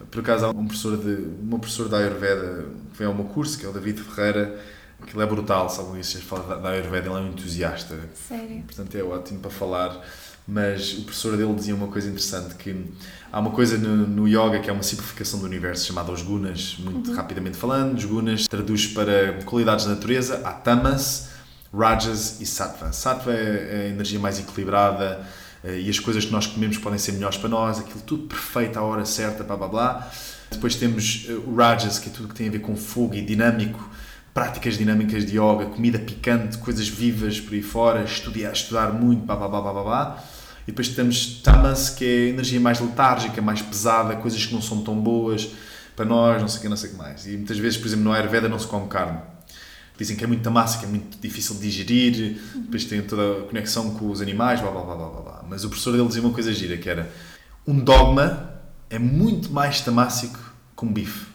por acaso, há um professor de, uma professora da Ayurveda que vem ao meu curso, que é o David Ferreira, que ele é brutal, sabe isso? Ele fala da- da Ayurveda, ele é um entusiasta Sério. portanto é ótimo para falar. Mas o professor dele dizia uma coisa interessante: que há uma coisa no, no yoga que é uma simplificação do universo chamada os gunas, muito rapidamente falando. Os gunas traduz para qualidades da natureza: há tamas, rajas e sattva. Sattva é a energia mais equilibrada e as coisas que nós comemos podem ser melhores para nós, aquilo tudo perfeito à hora certa, blá blá blá. Depois temos eh, o rajas, que é tudo que tem a ver com fogo e dinâmico práticas dinâmicas de yoga, comida picante, coisas vivas por aí fora, estudar, estudar muito, blá blá blá blá blá blá. E depois temos tamas, que é energia mais letárgica, mais pesada, coisas que não são tão boas para nós, não sei o que, não sei o que mais. E muitas vezes, por exemplo, no Ayurveda não se come carne. Dizem que é muita massa, que é muito difícil de digerir, depois tem toda a conexão com os animais, blá blá blá blá blá. Mas o professor dele dizia uma coisa gira, que era um dogma é muito mais tamássico que um bife.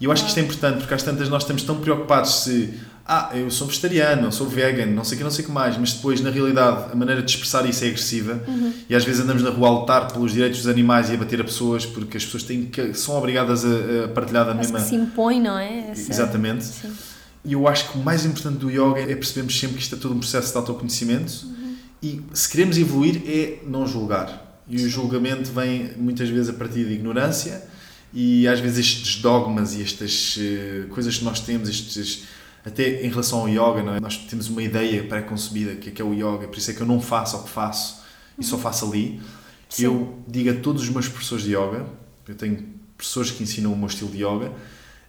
E eu acho que isto é importante, porque às tantas nós estamos tão preocupados se ah, eu sou vegetariano, sou vegan, não sei o que, não sei o que mais, mas depois, na realidade, a maneira de expressar isso é agressiva e às vezes andamos na rua a lutar pelos direitos dos animais e a bater a pessoas porque as pessoas têm que, são obrigadas a, a partilhar da Acho mesma... que se impõe, não é? Essa- Exatamente. Sim. E eu acho que o mais importante do yoga é percebermos sempre que isto é todo um processo de autoconhecimento e se queremos evoluir é não julgar. E o julgamento vem muitas vezes a partir de ignorância e às vezes estes dogmas e estas eh, coisas que nós temos, estes até em relação ao yoga, não é? nós temos uma ideia pré-concebida que é, que é o yoga, por isso é que eu não faço o que faço e só faço ali. Sim. Eu digo a todos os meus professores de yoga, eu tenho professores que ensinam o meu estilo de yoga,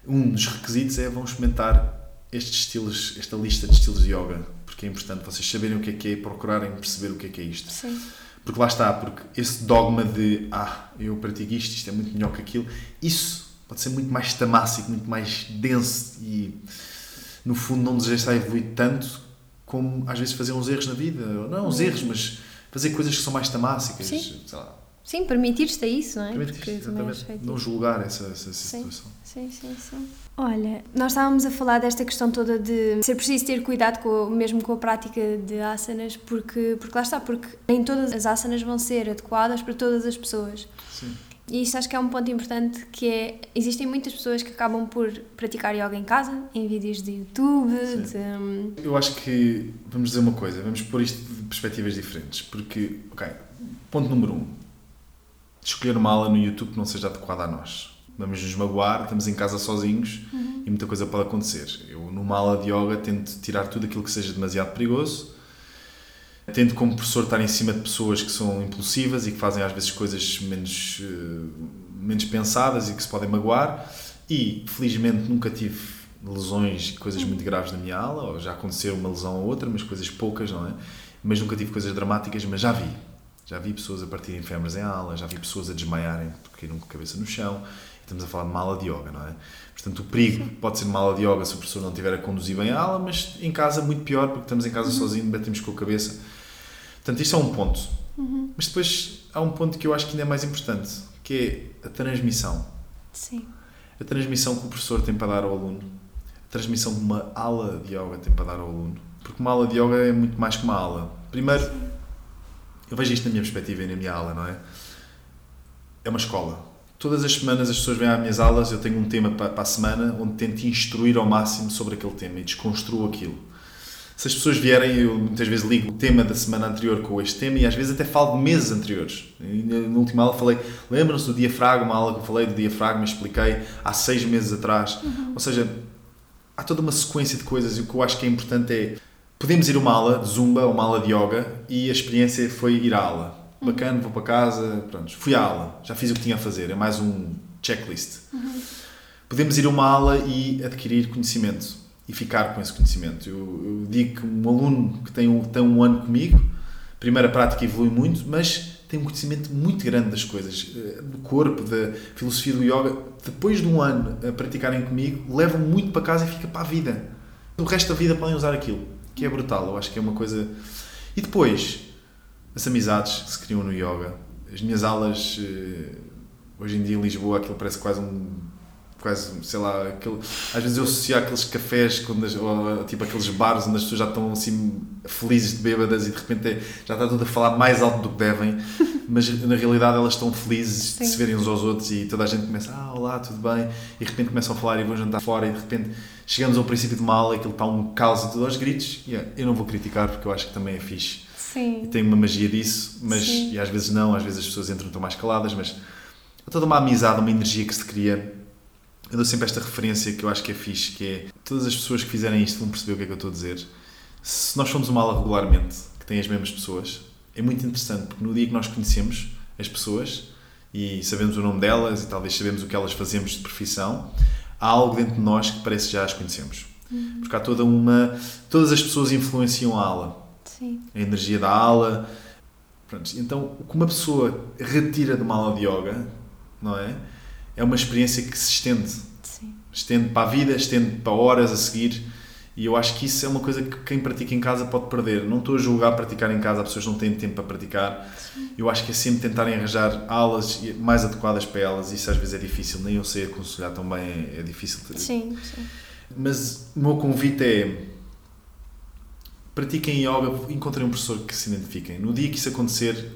um dos requisitos é vão experimentar estes estilos, esta lista de estilos de yoga, porque é importante vocês saberem o que é que é e procurarem perceber o que é que é isto. Sim. Porque lá está, porque esse dogma de ah, eu pratico isto, isto é muito melhor que aquilo, isso pode ser muito mais tamássico, muito mais denso e no fundo não nos deixa evoluir tanto como às vezes fazer uns erros na vida, não uns erros, mas fazer coisas que são mais tamássicas, Sim. sei lá. Sim, permitir-te a isso, não é? Permitir-te, não julgar essa, essa sim. situação. Sim, sim, sim. Olha, nós estávamos a falar desta questão toda de ser preciso ter cuidado com, mesmo com a prática de asanas, porque, porque lá está, porque nem todas as asanas vão ser adequadas para todas as pessoas. Sim. E isso acho que é um ponto importante, que é, existem muitas pessoas que acabam por praticar yoga em casa, em vídeos de YouTube, de... Hum, Eu acho que, vamos dizer uma coisa, vamos pôr isto de perspectivas diferentes, porque, ok, ponto número um, escolher uma aula no YouTube que não seja adequada a nós. Vamos nos magoar, estamos em casa sozinhos uhum. e muita coisa pode acontecer. Eu, numa aula de yoga, tento tirar tudo aquilo que seja demasiado perigoso, tento, como professor, estar em cima de pessoas que são impulsivas e que fazem às vezes coisas menos, uh, menos pensadas e que se podem magoar. E, felizmente, nunca tive lesões, coisas muito graves na minha aula, ou já aconteceu uma lesão ou outra, mas coisas poucas, não é? Mas nunca tive coisas dramáticas, mas já vi. Já vi pessoas a partirem fêmeas em aula, já vi pessoas a desmaiarem porque caíram com a cabeça no chão. Estamos a falar de uma aula de yoga, não é? Portanto, o perigo Sim. pode ser uma aula de yoga se o professor não estiver a conduzir bem a aula, mas em casa muito pior porque estamos em casa uhum. sozinhos, batemos com a cabeça Portanto, isto é um ponto. Uhum. Mas depois há um ponto que eu acho que ainda é mais importante, que é a transmissão. Sim. A transmissão que o professor tem para dar ao aluno. A transmissão que uma aula de yoga tem para dar ao aluno. Porque uma aula de yoga é muito mais que uma aula. Primeiro, Sim. Eu vejo isto na minha perspectiva e na minha aula, não é? É uma escola. Todas as semanas as pessoas vêm às minhas aulas, eu tenho um tema para, para a semana onde tento instruir ao máximo sobre aquele tema e desconstruo aquilo se as pessoas vierem, eu muitas vezes ligo o tema da semana anterior com este tema e às vezes até falo de meses anteriores. Na última aula falei, lembram-se do diafragma, uma aula que eu falei do diafragma, expliquei há seis meses atrás. Uhum. Ou seja, há toda uma sequência de coisas e o que eu acho que é importante é podemos ir a uma aula de zumba ou uma aula de yoga e a experiência foi ir à aula. Uhum. Bacana, vou para casa, pronto, fui à aula, já fiz o que tinha a fazer, é mais um checklist. Uhum. Podemos ir a uma aula e adquirir conhecimento e ficar com esse conhecimento. Eu, eu digo que um aluno que tem um, tem um ano comigo, primeira prática evolui muito, mas tem um conhecimento muito grande das coisas, eh, do corpo, da filosofia do yoga. Depois de um ano a praticarem comigo, levam muito para casa e fica para a vida. O resto da vida podem usar aquilo, que é brutal. Eu acho que é uma coisa. E depois, as amizades que se criam no yoga. As minhas aulas, eh, hoje em dia em Lisboa, aquilo parece quase um quase, sei lá, aquele, às vezes eu associo aqueles cafés, quando, ou, tipo aqueles bares onde as pessoas já estão assim felizes de bêbadas e de repente é, já está tudo a falar mais alto do que devem, mas na realidade elas estão felizes Sim. de se verem uns aos outros e toda a gente começa, ah, olá, tudo bem, e de repente começam a falar e vão jantar fora e de repente chegamos ao princípio de uma aula e aquilo está um caos e tudo aos gritos, e yeah, eu não vou criticar porque eu acho que também é fixe. Sim. E tem uma magia disso, mas Sim. e às vezes não, às vezes as pessoas entram tão mais caladas, mas há toda uma amizade, uma energia que se cria eu dou sempre esta referência que eu acho que é fixe, que é todas as pessoas que fizerem isto vão perceber o que é que eu estou a dizer. Se nós formos uma aula regularmente, que tem as mesmas pessoas, é muito interessante, porque no dia que nós conhecemos as pessoas e sabemos o nome delas e talvez sabemos o que elas fazemos de profissão, há algo dentro de nós que parece que já as conhecemos. Uhum. Porque há toda uma... Todas as pessoas influenciam a aula. Sim. A energia da aula. Pronto. Então, o que uma pessoa retira de uma aula de yoga, não é? é uma experiência que se estende. Sim. Estende para a vida, estende para horas a seguir. E eu acho que isso é uma coisa que quem pratica em casa pode perder. Não estou a julgar praticar em casa, as pessoas não têm tempo para praticar. Sim. Eu acho que é sempre tentarem arranjar aulas mais adequadas para elas. Isso às vezes é difícil, nem eu sei aconselhar tão bem, é, difícil. Sim, sim. Mas o meu convite é pratiquem yoga, encontrem um professor que se identifiquem. No dia que isso acontecer,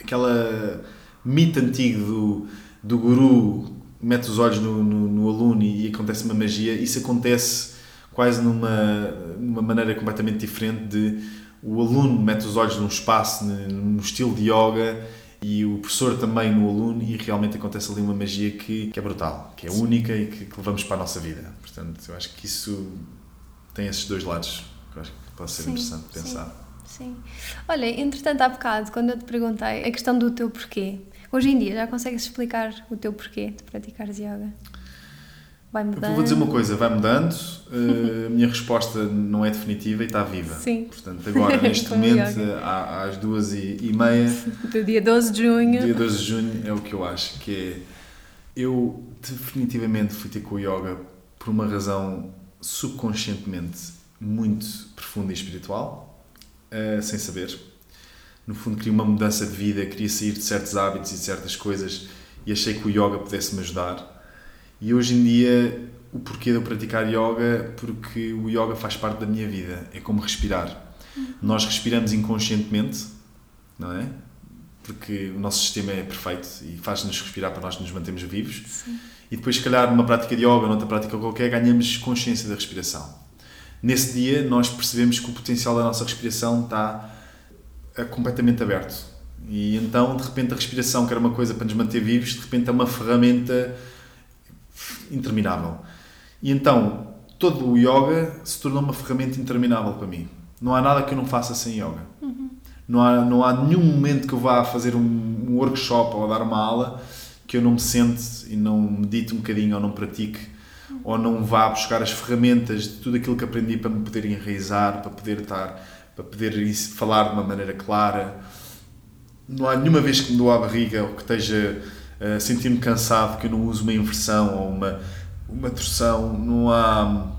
aquela mito antigo do do guru mete os olhos no, no, no, aluno e acontece uma magia, isso acontece quase numa, numa maneira completamente diferente de o aluno mete os olhos num espaço, num estilo de yoga e o professor também no aluno e realmente acontece ali uma magia que, que é brutal, que é Sim. única e que, que, levamos para a nossa vida. Portanto, eu acho que isso tem esses dois lados que eu acho que pode ser Sim. interessante pensar. Sim. Olha, entretanto, há bocado, quando eu te perguntei a questão do teu porquê, hoje em dia já consegues explicar o teu porquê de praticares yoga? Vai mudando. Vou dizer uma coisa, vai mudando. Uh, a minha resposta não é definitiva e está viva. Sim. Portanto, agora, neste momento, às duas e, e meia. Do dia 12 de junho. Dia 12 de junho é o que eu acho que é. Eu definitivamente fui ter com o yoga por uma razão subconscientemente muito profunda e espiritual, uh, sem saber. No fundo, queria uma mudança de vida, queria sair de certos hábitos e de certas coisas e achei que o yoga pudesse me ajudar e hoje em dia, o porquê de eu praticar yoga? Porque o yoga faz parte da minha vida. É como respirar. Uhum. Nós respiramos inconscientemente, não é? Porque o nosso sistema é perfeito e faz-nos respirar para nós nos mantermos vivos. Sim. E depois, se calhar, numa prática de yoga ou noutra prática qualquer, ganhamos consciência da respiração. Nesse dia, nós percebemos que o potencial da nossa respiração está eh, completamente aberto. E então, de repente, a respiração, que era uma coisa para nos manter vivos, de repente é uma ferramenta interminável. E então, todo o yoga se tornou uma ferramenta interminável para mim. Não há nada que eu não faça sem yoga. Uhum. Não, há, não há nenhum momento que eu vá fazer um, um workshop ou dar uma aula que eu não me sente e não medite um bocadinho ou não pratique uhum. ou não vá buscar as ferramentas de tudo aquilo que aprendi para me poder enraizar, para poder estar, para poder falar de uma maneira clara. Não há nenhuma vez que me dou a barriga ou que esteja uh, sentir-me cansado que eu não uso uma inversão ou uma, uma torção, não há.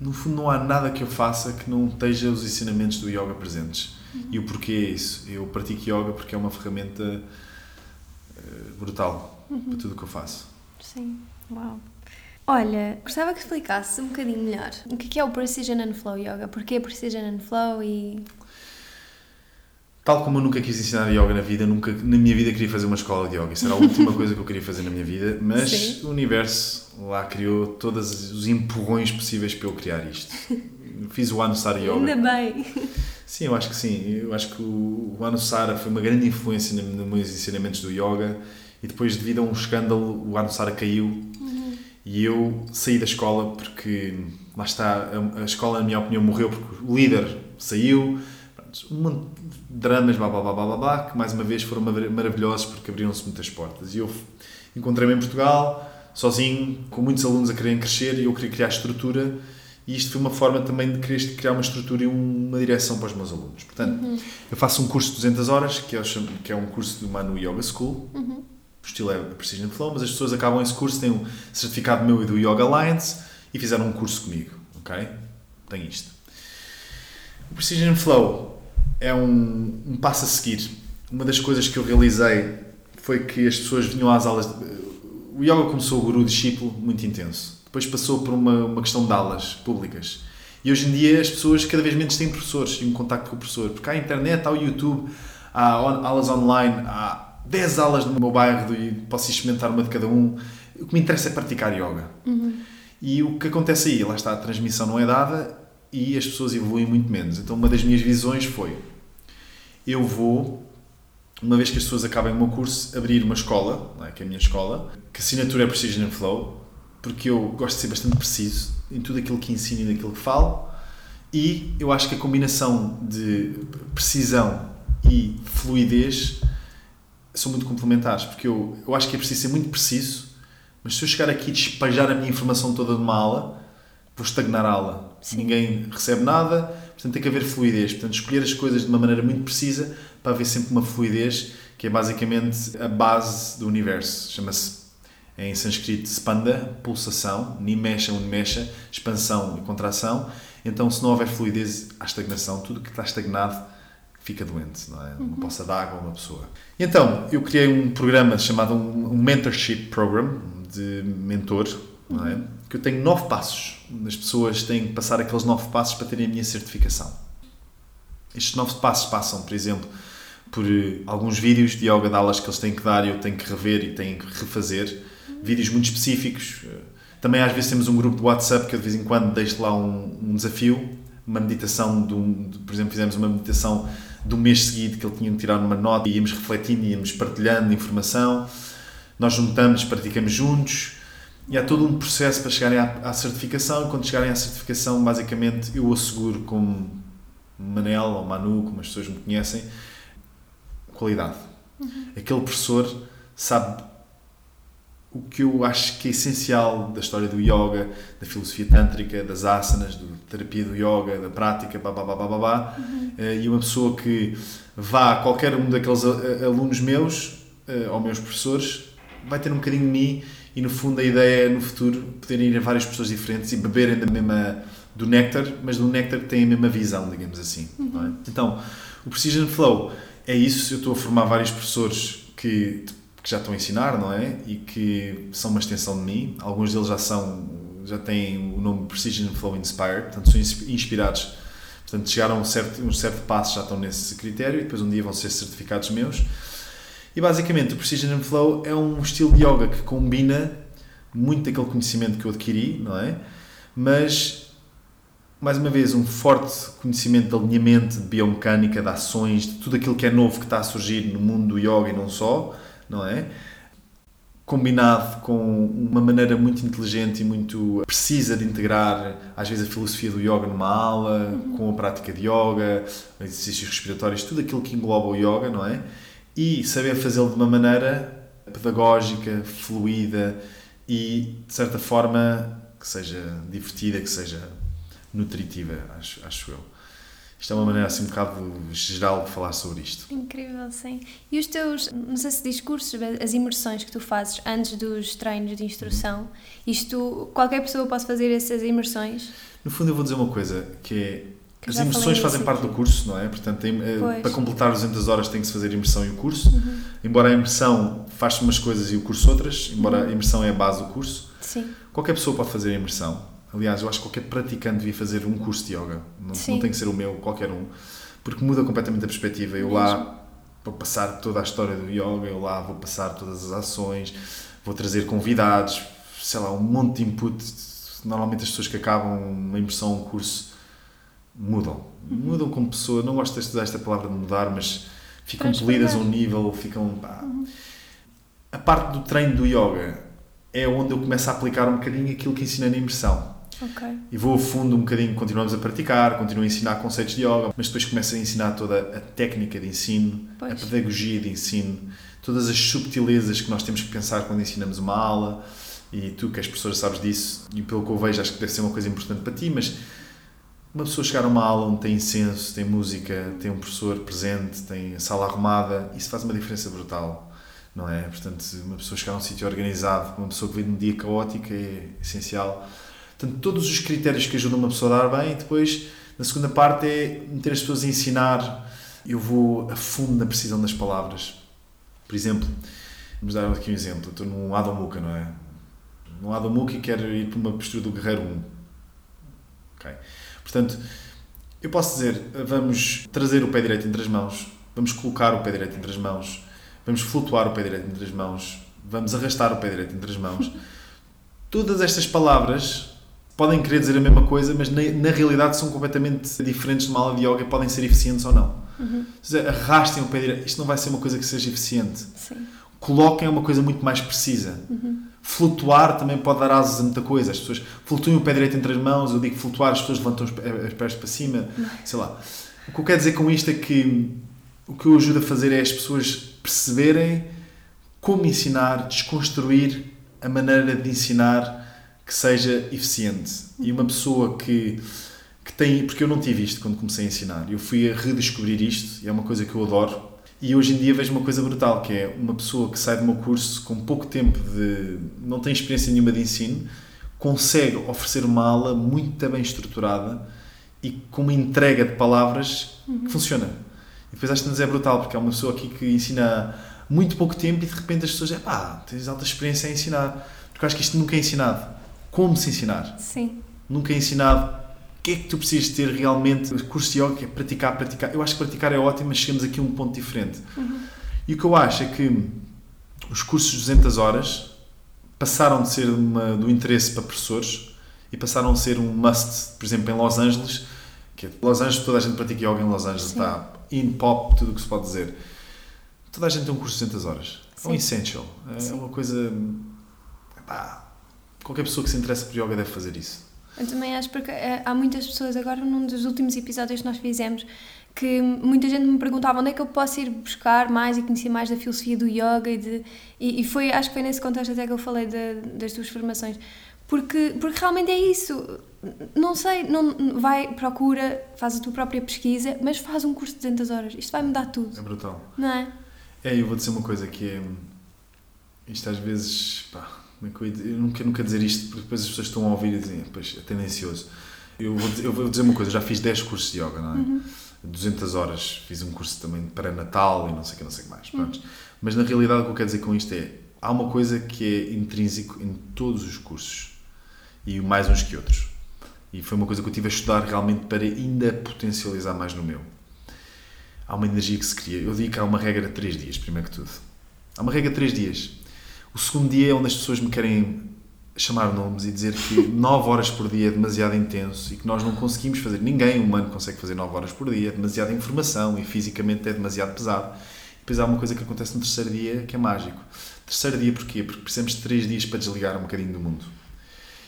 No fundo, não há nada que eu faça que não esteja os ensinamentos do yoga presentes. Uhum. E o porquê é isso? Eu pratico yoga porque é uma ferramenta uh, brutal uhum. para tudo o que eu faço. Sim, uau. Olha, gostava que explicasse um bocadinho melhor o que é o Precision and Flow Yoga, porquê Precision and Flow e tal como eu nunca quis ensinar yoga na vida, nunca na minha vida queria fazer uma escola de yoga. Isso era a última coisa que eu queria fazer na minha vida, mas Sim. o universo lá criou todos os empurrões possíveis para eu criar isto. Fiz o Anusara Yoga. Ainda bem. Sim, eu acho que sim. Eu acho que o Anusara foi uma grande influência nos meus ensinamentos do yoga e depois, devido a um escândalo, o Anusara caiu uhum. e eu saí da escola porque, lá está, a, a escola, na minha opinião, morreu porque o líder saiu, um dramas, blá blá blá blá blá, que mais uma vez foram maravilhosos porque abriram-se muitas portas. E eu encontrei-me em Portugal, sozinho, com muitos alunos a quererem crescer e eu queria criar estrutura. E isto foi uma forma também de querer criar uma estrutura e uma direção para os meus alunos. Portanto, uhum. eu faço um curso de 200 horas, que, eu chamo, que é um curso do Manu Yoga School. Uhum. O estilo é Precision Flow, mas as pessoas acabam esse curso, têm um certificado meu e do Yoga Alliance e fizeram um curso comigo. Ok? Tem isto. O Precision Flow é um, um passo a seguir. Uma das coisas que eu realizei foi que as pessoas vinham às aulas. De, o yoga começou o guru discípulo muito intenso. Depois passou por uma, uma questão de aulas públicas. E hoje em dia as pessoas cada vez menos têm professores e um contacto com o professor. Porque há internet, há o YouTube, há aulas online, há 10 aulas no meu bairro e posso experimentar uma de cada um. O que me interessa é praticar yoga. Uhum. E o que acontece aí? Lá está, a transmissão não é dada e as pessoas evoluem muito menos. Então uma das minhas visões foi eu vou, uma vez que as pessoas acabem o meu curso, abrir uma escola, é? que é a minha escola, que a assinatura é Precision and Flow, porque eu gosto de ser bastante preciso em tudo aquilo que ensino e naquilo que falo, e eu acho que a combinação de precisão e fluidez são muito complementares, porque eu, eu acho que é preciso ser muito preciso, mas se eu chegar aqui e despejar a minha informação toda numa aula, vou estagnar a aula. Sim. Ninguém recebe nada, Portanto, tem que haver fluidez. Portanto, escolher as coisas de uma maneira muito precisa para haver sempre uma fluidez que é basicamente a base do universo. Chama-se em sânscrito spanda, pulsação, nimesha, unimesha, expansão e contração. Então, se não houver fluidez, há estagnação. Tudo que está estagnado fica doente, não é? Uma uhum. poça d'água, uma pessoa. E então, eu criei um programa chamado um Mentorship Program de mentor, não é? Que eu tenho nove passos. As pessoas têm que passar aqueles nove passos para terem a minha certificação. Estes nove passos passam, por exemplo, por eh, alguns vídeos de yoga de aulas que eles têm que dar e eu tenho que rever e tenho que refazer. Vídeos muito específicos. Também às vezes temos um grupo de WhatsApp que eu de vez em quando deixo lá um, um desafio, uma meditação, de um, de, por exemplo, fizemos uma meditação do mês seguinte que ele tinha de tirar uma nota e íamos refletindo, íamos partilhando informação. Nós juntamos, praticamos juntos e há todo um processo para chegarem à, à certificação. E quando chegarem à certificação, basicamente eu asseguro como Manel ou Manu, como as pessoas me conhecem, qualidade. Uhum. Aquele professor sabe o que eu acho que é essencial da história do yoga, da filosofia tântrica, das asanas, da terapia do yoga, da prática, babá, uhum. e uma pessoa que vá a qualquer um daqueles alunos meus, eh, ou meus professores, vai ter um bocadinho de mim e no fundo a ideia é no futuro poderem ir a várias pessoas diferentes e beberem da mesma do néctar, mas do néctar que tem a mesma visão, digamos assim. É? Uhum. É? Então, o Precision Flow é isso, eu estou a formar vários professores que que já estão a ensinar, não é? E que são uma extensão de mim. Alguns deles já são, já têm o nome Precision Flow Inspired, portanto são inspirados. Portanto, chegaram a um certo, um certo passo, já estão nesse critério e depois um dia vão ser certificados meus. E basicamente o Precision Flow é um estilo de yoga que combina muito daquele conhecimento que eu adquiri, não é? Mas mais uma vez, um forte conhecimento de alinhamento, de biomecânica, de ações, de tudo aquilo que é novo que está a surgir no mundo do yoga e não só não é? Combinado com uma maneira muito inteligente e muito precisa de integrar, às vezes, a filosofia do yoga numa aula, com a prática de yoga, exercícios respiratórios, tudo aquilo que engloba o yoga, não é? E saber fazê-lo de uma maneira pedagógica, fluida e, de certa forma, que seja divertida, que seja nutritiva, acho, acho eu. Isto é uma maneira assim um bocado geral de falar sobre isto. Incrível, sim. E os teus, não sei se discursos, as imersões que tu fazes antes dos treinos de instrução, isto, qualquer pessoa pode fazer essas imersões? No fundo eu vou dizer uma coisa, que é as imersões fazem parte do curso, não é? Portanto, tem, eh, para completar 200 horas tem que se fazer imersão e o curso. Uhum. Embora a imersão faz umas coisas e o curso outras, embora uhum. a imersão é a base do curso. Sim. Qualquer pessoa pode fazer a imersão. Aliás, eu acho que qualquer praticante devia fazer um curso de yoga. Não, não tem que ser o meu, qualquer um. Porque muda completamente a perspectiva. Eu lá vou passar toda a história do yoga, eu lá vou passar todas as ações, vou trazer convidados, sei lá, um monte de input. Normalmente as pessoas que acabam uma imersão, um curso, mudam. Mudam como pessoa. Não gosto de usar esta palavra de mudar, mas ficam polidas a um nível, ficam... Uhum. A parte do treino do yoga é onde eu começo a aplicar um bocadinho aquilo que ensina na imersão. Okay. E vou a fundo um bocadinho, continuamos a praticar, continuo a ensinar conceitos de yoga, mas depois começo a ensinar toda a técnica de ensino, pois. a pedagogia de ensino, todas as subtilezas que nós temos que pensar quando ensinamos uma aula. E tu, que és professor, sabes disso, e pelo que eu vejo, acho que deve ser uma coisa importante para ti, mas uma pessoa chegar a uma aula onde tem incenso, tem música, tem um professor presente, tem a sala arrumada, isso faz uma diferença brutal, não é? Portanto, uma pessoa chegar a um sítio organizado, uma pessoa que vem de um dia caótico é essencial. Portanto, todos os critérios que ajudam uma pessoa a dar bem, e depois, na segunda parte, é meter as pessoas a ensinar. Eu vou a fundo na precisão das palavras. Por exemplo, vamos dar aqui um exemplo. estou num Adão Muka, não é? Num Adão Muka e quero ir para uma postura do Guerreiro 1. Ok? Portanto, eu posso dizer, vamos trazer o pé direito entre as mãos, vamos colocar o pé direito entre as mãos, vamos flutuar o pé direito entre as mãos, vamos arrastar o pé direito entre as mãos. Todas estas palavras podem querer dizer a mesma coisa, mas na, na, realidade são completamente diferentes de uma aula de yoga e podem ser eficientes ou não. Uhum. Dizer, arrastem o pé direito. Isto não vai ser uma coisa que seja eficiente. Sim. Coloquem uma coisa muito mais precisa. Uhum. Flutuar também pode dar asas a muita coisa. As pessoas flutuem o pé direito entre as mãos. Eu digo flutuar, as pessoas levantam os pés para cima. Sei lá. O que eu quero dizer com isto é que o que eu ajudo a fazer é as pessoas perceberem como ensinar, desconstruir a maneira de ensinar que seja eficiente. E uma pessoa que, que tem. Porque eu não tive isto quando comecei a ensinar. Eu fui a redescobrir isto e é uma coisa que eu adoro. E hoje em dia vejo uma coisa brutal, que é uma pessoa que sai do meu curso com pouco tempo de. não tem experiência nenhuma de ensino, consegue oferecer uma aula muito bem estruturada e com uma entrega de palavras uhum. que funciona. E depois acho que é brutal, porque é uma pessoa aqui que ensina muito pouco tempo e de repente as pessoas, é pá, tens alta experiência a ensinar. Porque eu acho que isto nunca é ensinado como se ensinar. Sim. Nunca é ensinado o que é que tu precisas ter realmente. O curso de yoga é praticar, praticar. Eu acho que praticar é ótimo, mas chegamos aqui a um ponto diferente. Uhum. E o que eu acho é que os cursos de 200 horas passaram de ser uma, do interesse para professores e passaram a ser um must, por exemplo, em Los Angeles, que é Los Angeles, toda a gente pratica yoga em Los Angeles, Sim. está in pop, tudo o que se pode dizer. Toda a gente tem um curso de 200 horas. É um Sim. essential. É Sim. uma coisa. Pá, qualquer pessoa que se interessa por yoga deve fazer isso. Eu também acho porque eh, há muitas pessoas agora num dos últimos episódios que nós fizemos que muita gente me perguntava onde é que eu posso ir buscar mais e conhecer mais da filosofia do yoga e, de, e, e foi acho que foi nesse contexto até que eu falei de- das tuas formações porque porque realmente é isso não sei não vai procura faz a tua própria pesquisa mas faz um curso de 200 horas isto vai mudar É tudo brutal. não é É, eu vou dizer uma coisa que é. Isto às vezes. Pá, como é que eu, ia eu não quero nunca dizer isto porque depois as pessoas estão a ouvir e dizem, pois é tendencioso. Eu vou, dizer, eu vou dizer uma coisa, já fiz 10 cursos de yoga, não é? 200 horas, fiz um curso também para Natal e não sei o que, não sei que mais. Pronto. Mas na realidade o que eu quero dizer com isto é: há uma coisa que é intrínseco em todos os cursos e mais uns que outros. E foi uma coisa que eu tive a estudar realmente para ainda potencializar mais no meu. Há uma energia que se cria. Eu digo que há uma regra de 3 dias, primeiro que tudo. Há uma regra de 3 dias. O segundo dia é onde as pessoas me querem chamar nomes e dizer que 9 horas por dia é demasiado intenso e que nós não conseguimos fazer. Ninguém humano consegue fazer 9 horas por dia, é demasiada informação e fisicamente é demasiado pesado. E depois há uma coisa que acontece no terceiro dia que é mágico. Terceiro dia porquê? Porque precisamos de 3 dias para desligar um bocadinho do mundo.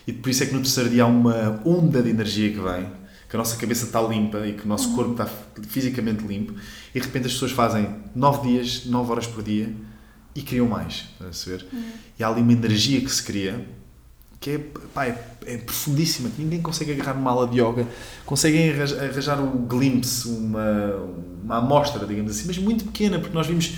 E por isso é que no terceiro dia há uma onda de energia que vem, que a nossa cabeça está limpa e que o nosso corpo está fisicamente limpo, e de repente as pessoas fazem 9 dias, 9 horas por dia e criam mais. A perceber? E há ali uma energia que se cria que é, pá, é, é profundíssima, que ninguém consegue agarrar numa aula de yoga, conseguem arranjar um glimpse, uma, uma amostra, digamos assim, mas muito pequena, porque nós vimos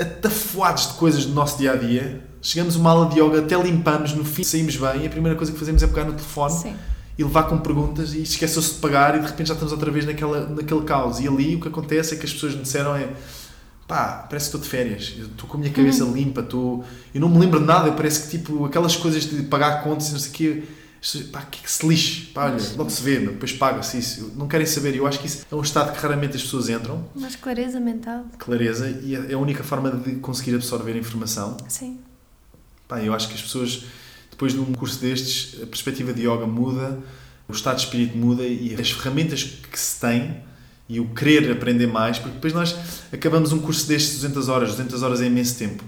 atafoados de coisas do nosso dia a dia. Chegamos a uma aula de yoga, até limpamos, no fim saímos bem, e a primeira coisa que fazemos é pegar no telefone sim e levar com perguntas e esqueceu-se de pagar e de repente já estamos outra vez naquela, naquele caos. E ali o que acontece é que as pessoas me disseram é pá, parece que estou de férias, estou com a minha cabeça limpa, estou... eu não me lembro de nada, parece que tipo aquelas coisas de pagar contas e não sei o quê, pá, que, que se lixe, pá, olha, logo se vê, meu, depois paga-se isso. Não querem saber, eu acho que isso é um estado que raramente as pessoas entram, mas clareza mental. Clareza, e é a única forma de conseguir absorver a informação. sim. Pá, eu acho que as pessoas, depois de um curso destes, a perspectiva de yoga muda, o estado de espírito muda e as ferramentas que se tem e o querer aprender mais, porque depois nós acabamos um curso destes 200 horas, 200 horas é imenso tempo.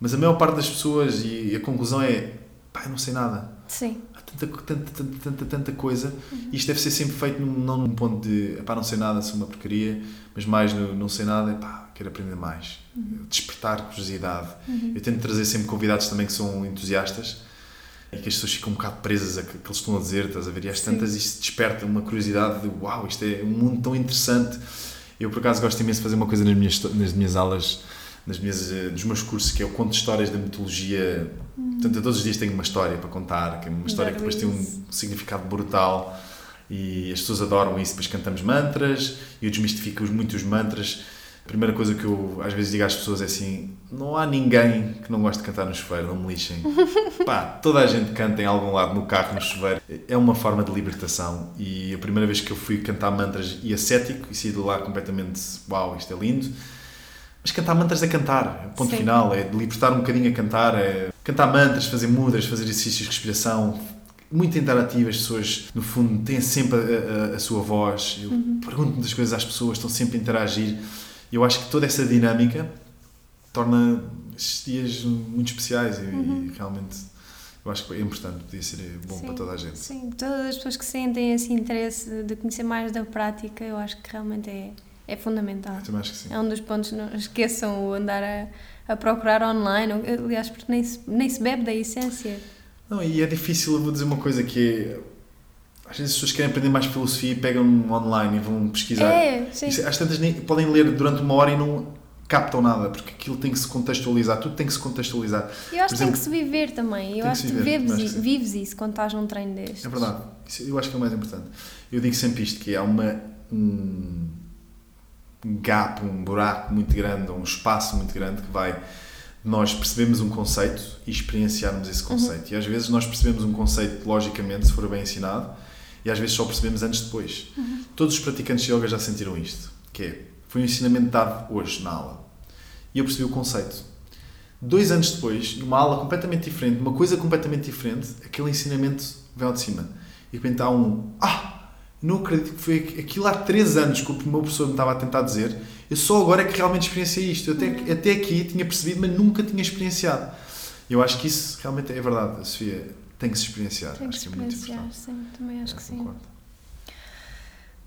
Mas a maior parte das pessoas, e a conclusão é, pá, eu não sei nada. sim Há tanta, tanta, tanta, tanta, tanta coisa. E isto deve ser sempre feito num, não num ponto de, pá, não sei nada, sou uma porcaria, mas mais no não sei nada, pá, quero aprender mais. Despertar curiosidade. Eu tento trazer sempre convidados também que são entusiastas e que as pessoas ficam um bocado presas a que, que eles estão a dizer, estás a ver? E às Sim. tantas isto desperta uma curiosidade de, uau, isto é um mundo tão interessante. Eu, por acaso, gosto imenso de fazer uma coisa nas minhas, nas minhas aulas, nas minhas, eh, nos meus cursos, que é o conto de histórias da mitologia. Portanto, eu todos os dias tenho uma história para contar, que é uma história que depois tem um isso. significado brutal e as pessoas adoram isso. Depois cantamos mantras e eu desmistifico muito os mantras. A primeira coisa que eu às vezes digo às pessoas é assim: não há ninguém que não goste de cantar no chuveiro, não me lixem. Pá, toda a gente canta em algum lado, no carro, no chuveiro. É uma forma de libertação. E a primeira vez que eu fui cantar mantras ia cético e saí de lá completamente: uau, isto é lindo. Mas cantar mantras é cantar, é ponto Sim. final, é de libertar um bocadinho a cantar, é cantar mantras, fazer mudras, fazer exercícios de respiração, muito interativas, as pessoas no fundo têm sempre a, a- a sua voz, eu pergunto muitas coisas às pessoas, estão sempre a interagir, e eu acho que toda essa dinâmica torna estes dias muito especiais e, e realmente eu acho que é importante, podia ser bom Sim, para toda a gente. Sim, todas as pessoas que sentem esse interesse de conhecer mais da prática, eu acho que realmente é, é fundamental. Eu também acho que sim. É um dos pontos, não esqueçam o andar a, a procurar online, aliás, porque nem se, nem se bebe da essência. Não, e é difícil, eu vou dizer uma coisa que é. Às vezes as pessoas querem aprender mais filosofia e pegam online e vão pesquisar. É, sim. Isso, às tantas nem, podem ler durante uma hora e não captam nada, porque aquilo tem que se contextualizar, tudo tem que se contextualizar. Eu acho que tem que se viver também. Eu acho que, viver, vives, isso, vives isso quando estás num treino destes. É verdade. Isso eu acho que é o mais importante. Eu digo sempre isto, que há uma, um gap, um buraco muito grande, um espaço muito grande que vai nós percebemos um conceito e experienciarmos esse conceito. E às vezes nós percebemos um conceito logicamente, se for bem ensinado, e às vezes só percebemos antes depois. Todos os praticantes de yoga já sentiram isto, que é, foi um ensinamento dado hoje na aula. E eu percebi o conceito. Dois anos depois, numa aula completamente diferente, uma coisa completamente diferente, aquele ensinamento vem ao de cima. E de repente há um Ah! Não acredito que foi aquilo há 3 anos que o meu professor me estava a tentar dizer. Eu só agora é que realmente experienciei isto. Eu até, até aqui tinha percebido, mas nunca tinha experienciado. Eu acho que isso realmente é verdade, Sofia. Tem que se experienciar. Tem que acho se que é muito experienciar, importante. sim, também acho É, que sim. concordo.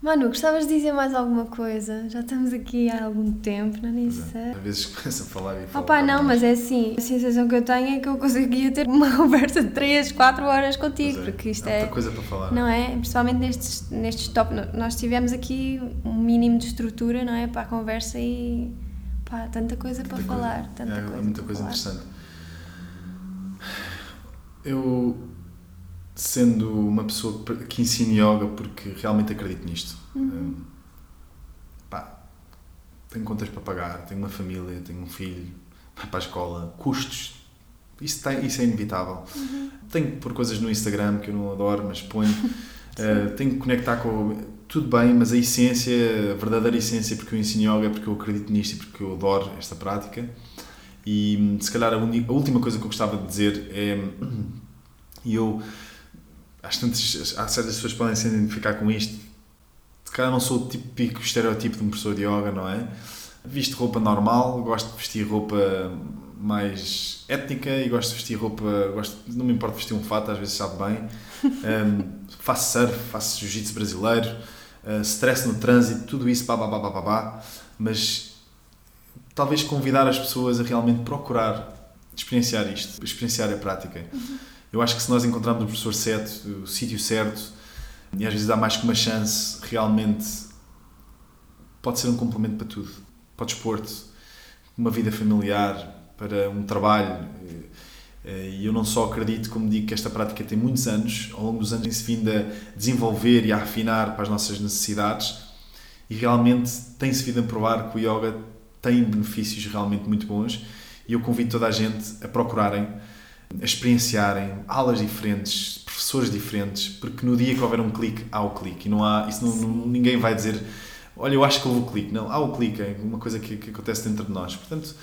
Manu, gostavas de dizer mais alguma coisa? Já estamos aqui há algum tempo, não nem Pois é. sei. Às vezes começa a falar e falar. pá, não, mas é assim, a sensação que eu tenho é que eu conseguia ter uma conversa de 3, 4 horas contigo, é, porque isto é, muita coisa para falar. não é? Principalmente nestes, nestes top, nós tivemos aqui um mínimo de estrutura, não é? Para a conversa e pá, tanta coisa para Muita falar, coisa. tanta É, coisa muita para coisa falar. interessante. Eu, sendo uma pessoa que ensina yoga porque realmente acredito nisto, Uhum. hum, pá, tenho contas para pagar, tenho uma família, tenho um filho, vai para a escola, custos, isso, tem, isso é inevitável. Uhum. Tenho que pôr coisas no Instagram que eu não adoro, mas ponho. Uh, tenho que conectar com. Tudo bem, mas a essência, a verdadeira essência, porque eu ensino yoga, é porque eu acredito nisto e porque eu adoro esta prática. E se calhar a, a última coisa que eu gostava de dizer é. E eu. Às tantas, há certas pessoas que podem se identificar com isto. Se calhar não sou o típico estereotipo de um professor de yoga, não é? Visto roupa normal, gosto de vestir roupa mais étnica e gosto de vestir roupa. Gosto, não me importa vestir um fato, às vezes sabe bem. Um, faço surf, faço jiu-jitsu brasileiro, uh, stress no trânsito, tudo isso, pá, pá, pá, pá, pá, pá. mas talvez convidar as pessoas a realmente procurar experienciar isto, experienciar a prática. Eu acho que se nós encontrarmos o professor certo, o sítio certo, e às vezes dá mais que uma chance, realmente pode ser um complemento para tudo. Para o desporto, uma vida familiar, para um trabalho. Eh, E eu não só acredito, como digo, que esta prática tem muitos anos, ao longo dos anos tem-se vindo a desenvolver e a afinar para as nossas necessidades e realmente tem-se vindo a provar que o yoga tem benefícios realmente muito bons e eu convido toda a gente a procurarem, a experienciarem aulas diferentes, professores diferentes, porque no dia que houver um clique, há o clique. E não há, isso não, não- ninguém vai dizer olha, eu acho que houve o clique, não, há o clique, é uma coisa que, que acontece dentro de nós, portanto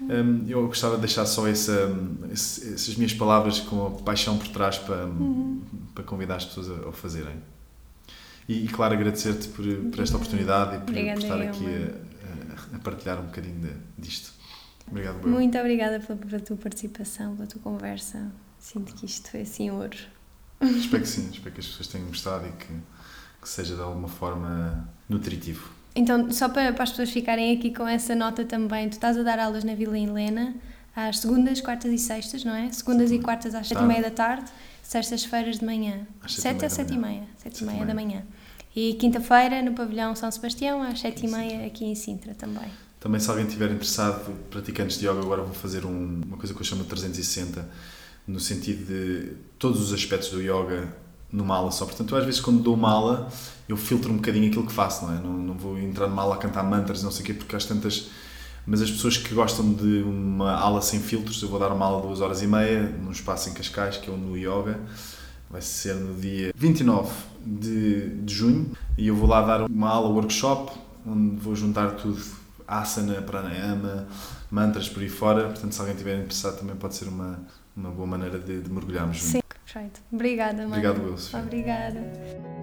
Hum, eu gostava de deixar só essa, essas minhas palavras com a paixão por trás para, para convidar as pessoas a, a fazerem. E, e, claro, agradecer-te por, por esta oportunidade e por, por estar aqui a, a- partilhar um bocadinho de- disto. Obrigado, Bruno. Muito obrigada pela, pela tua participação, pela tua conversa. Sinto que isto foi assim ouro. Espero que sim, espero que as pessoas tenham gostado e que, que seja de alguma forma nutritivo. Então, só para, para as pessoas ficarem aqui com essa nota também, tu estás a dar aulas na Vila Helena às segundas, quartas e sextas, não é? Segundas e quartas às sete e meia da tarde, sextas-feiras de manhã. Às sete Sete a sete e meia. Sete e meia da manhã. E quinta-feira no pavilhão São Sebastião às sete e Aqui em meia Sintra. aqui em Sintra também. Também, se alguém estiver interessado, praticantes de yoga, agora vou fazer um- uma coisa que eu chamo de 360, no sentido de todos os aspectos do yoga numa aula só. Portanto, eu, às vezes, quando dou uma aula, eu filtro um bocadinho aquilo que faço, não é? Não, não vou entrar numa aula a cantar mantras, não sei o quê, porque às tantas. Mas as pessoas que gostam de uma aula sem filtros, eu vou dar uma aula de duas horas e meia, num espaço em Cascais, que é o no Yoga. Vai ser no dia 29 de, de junho e eu vou lá dar uma aula workshop onde vou juntar tudo asana, pranayama, mantras por aí fora. Portanto, se alguém estiver interessado, também pode ser uma, uma boa maneira de, de mergulharmos. Sim, perfeito. Obrigada, mãe. Obrigado, Wilson. Obrigada.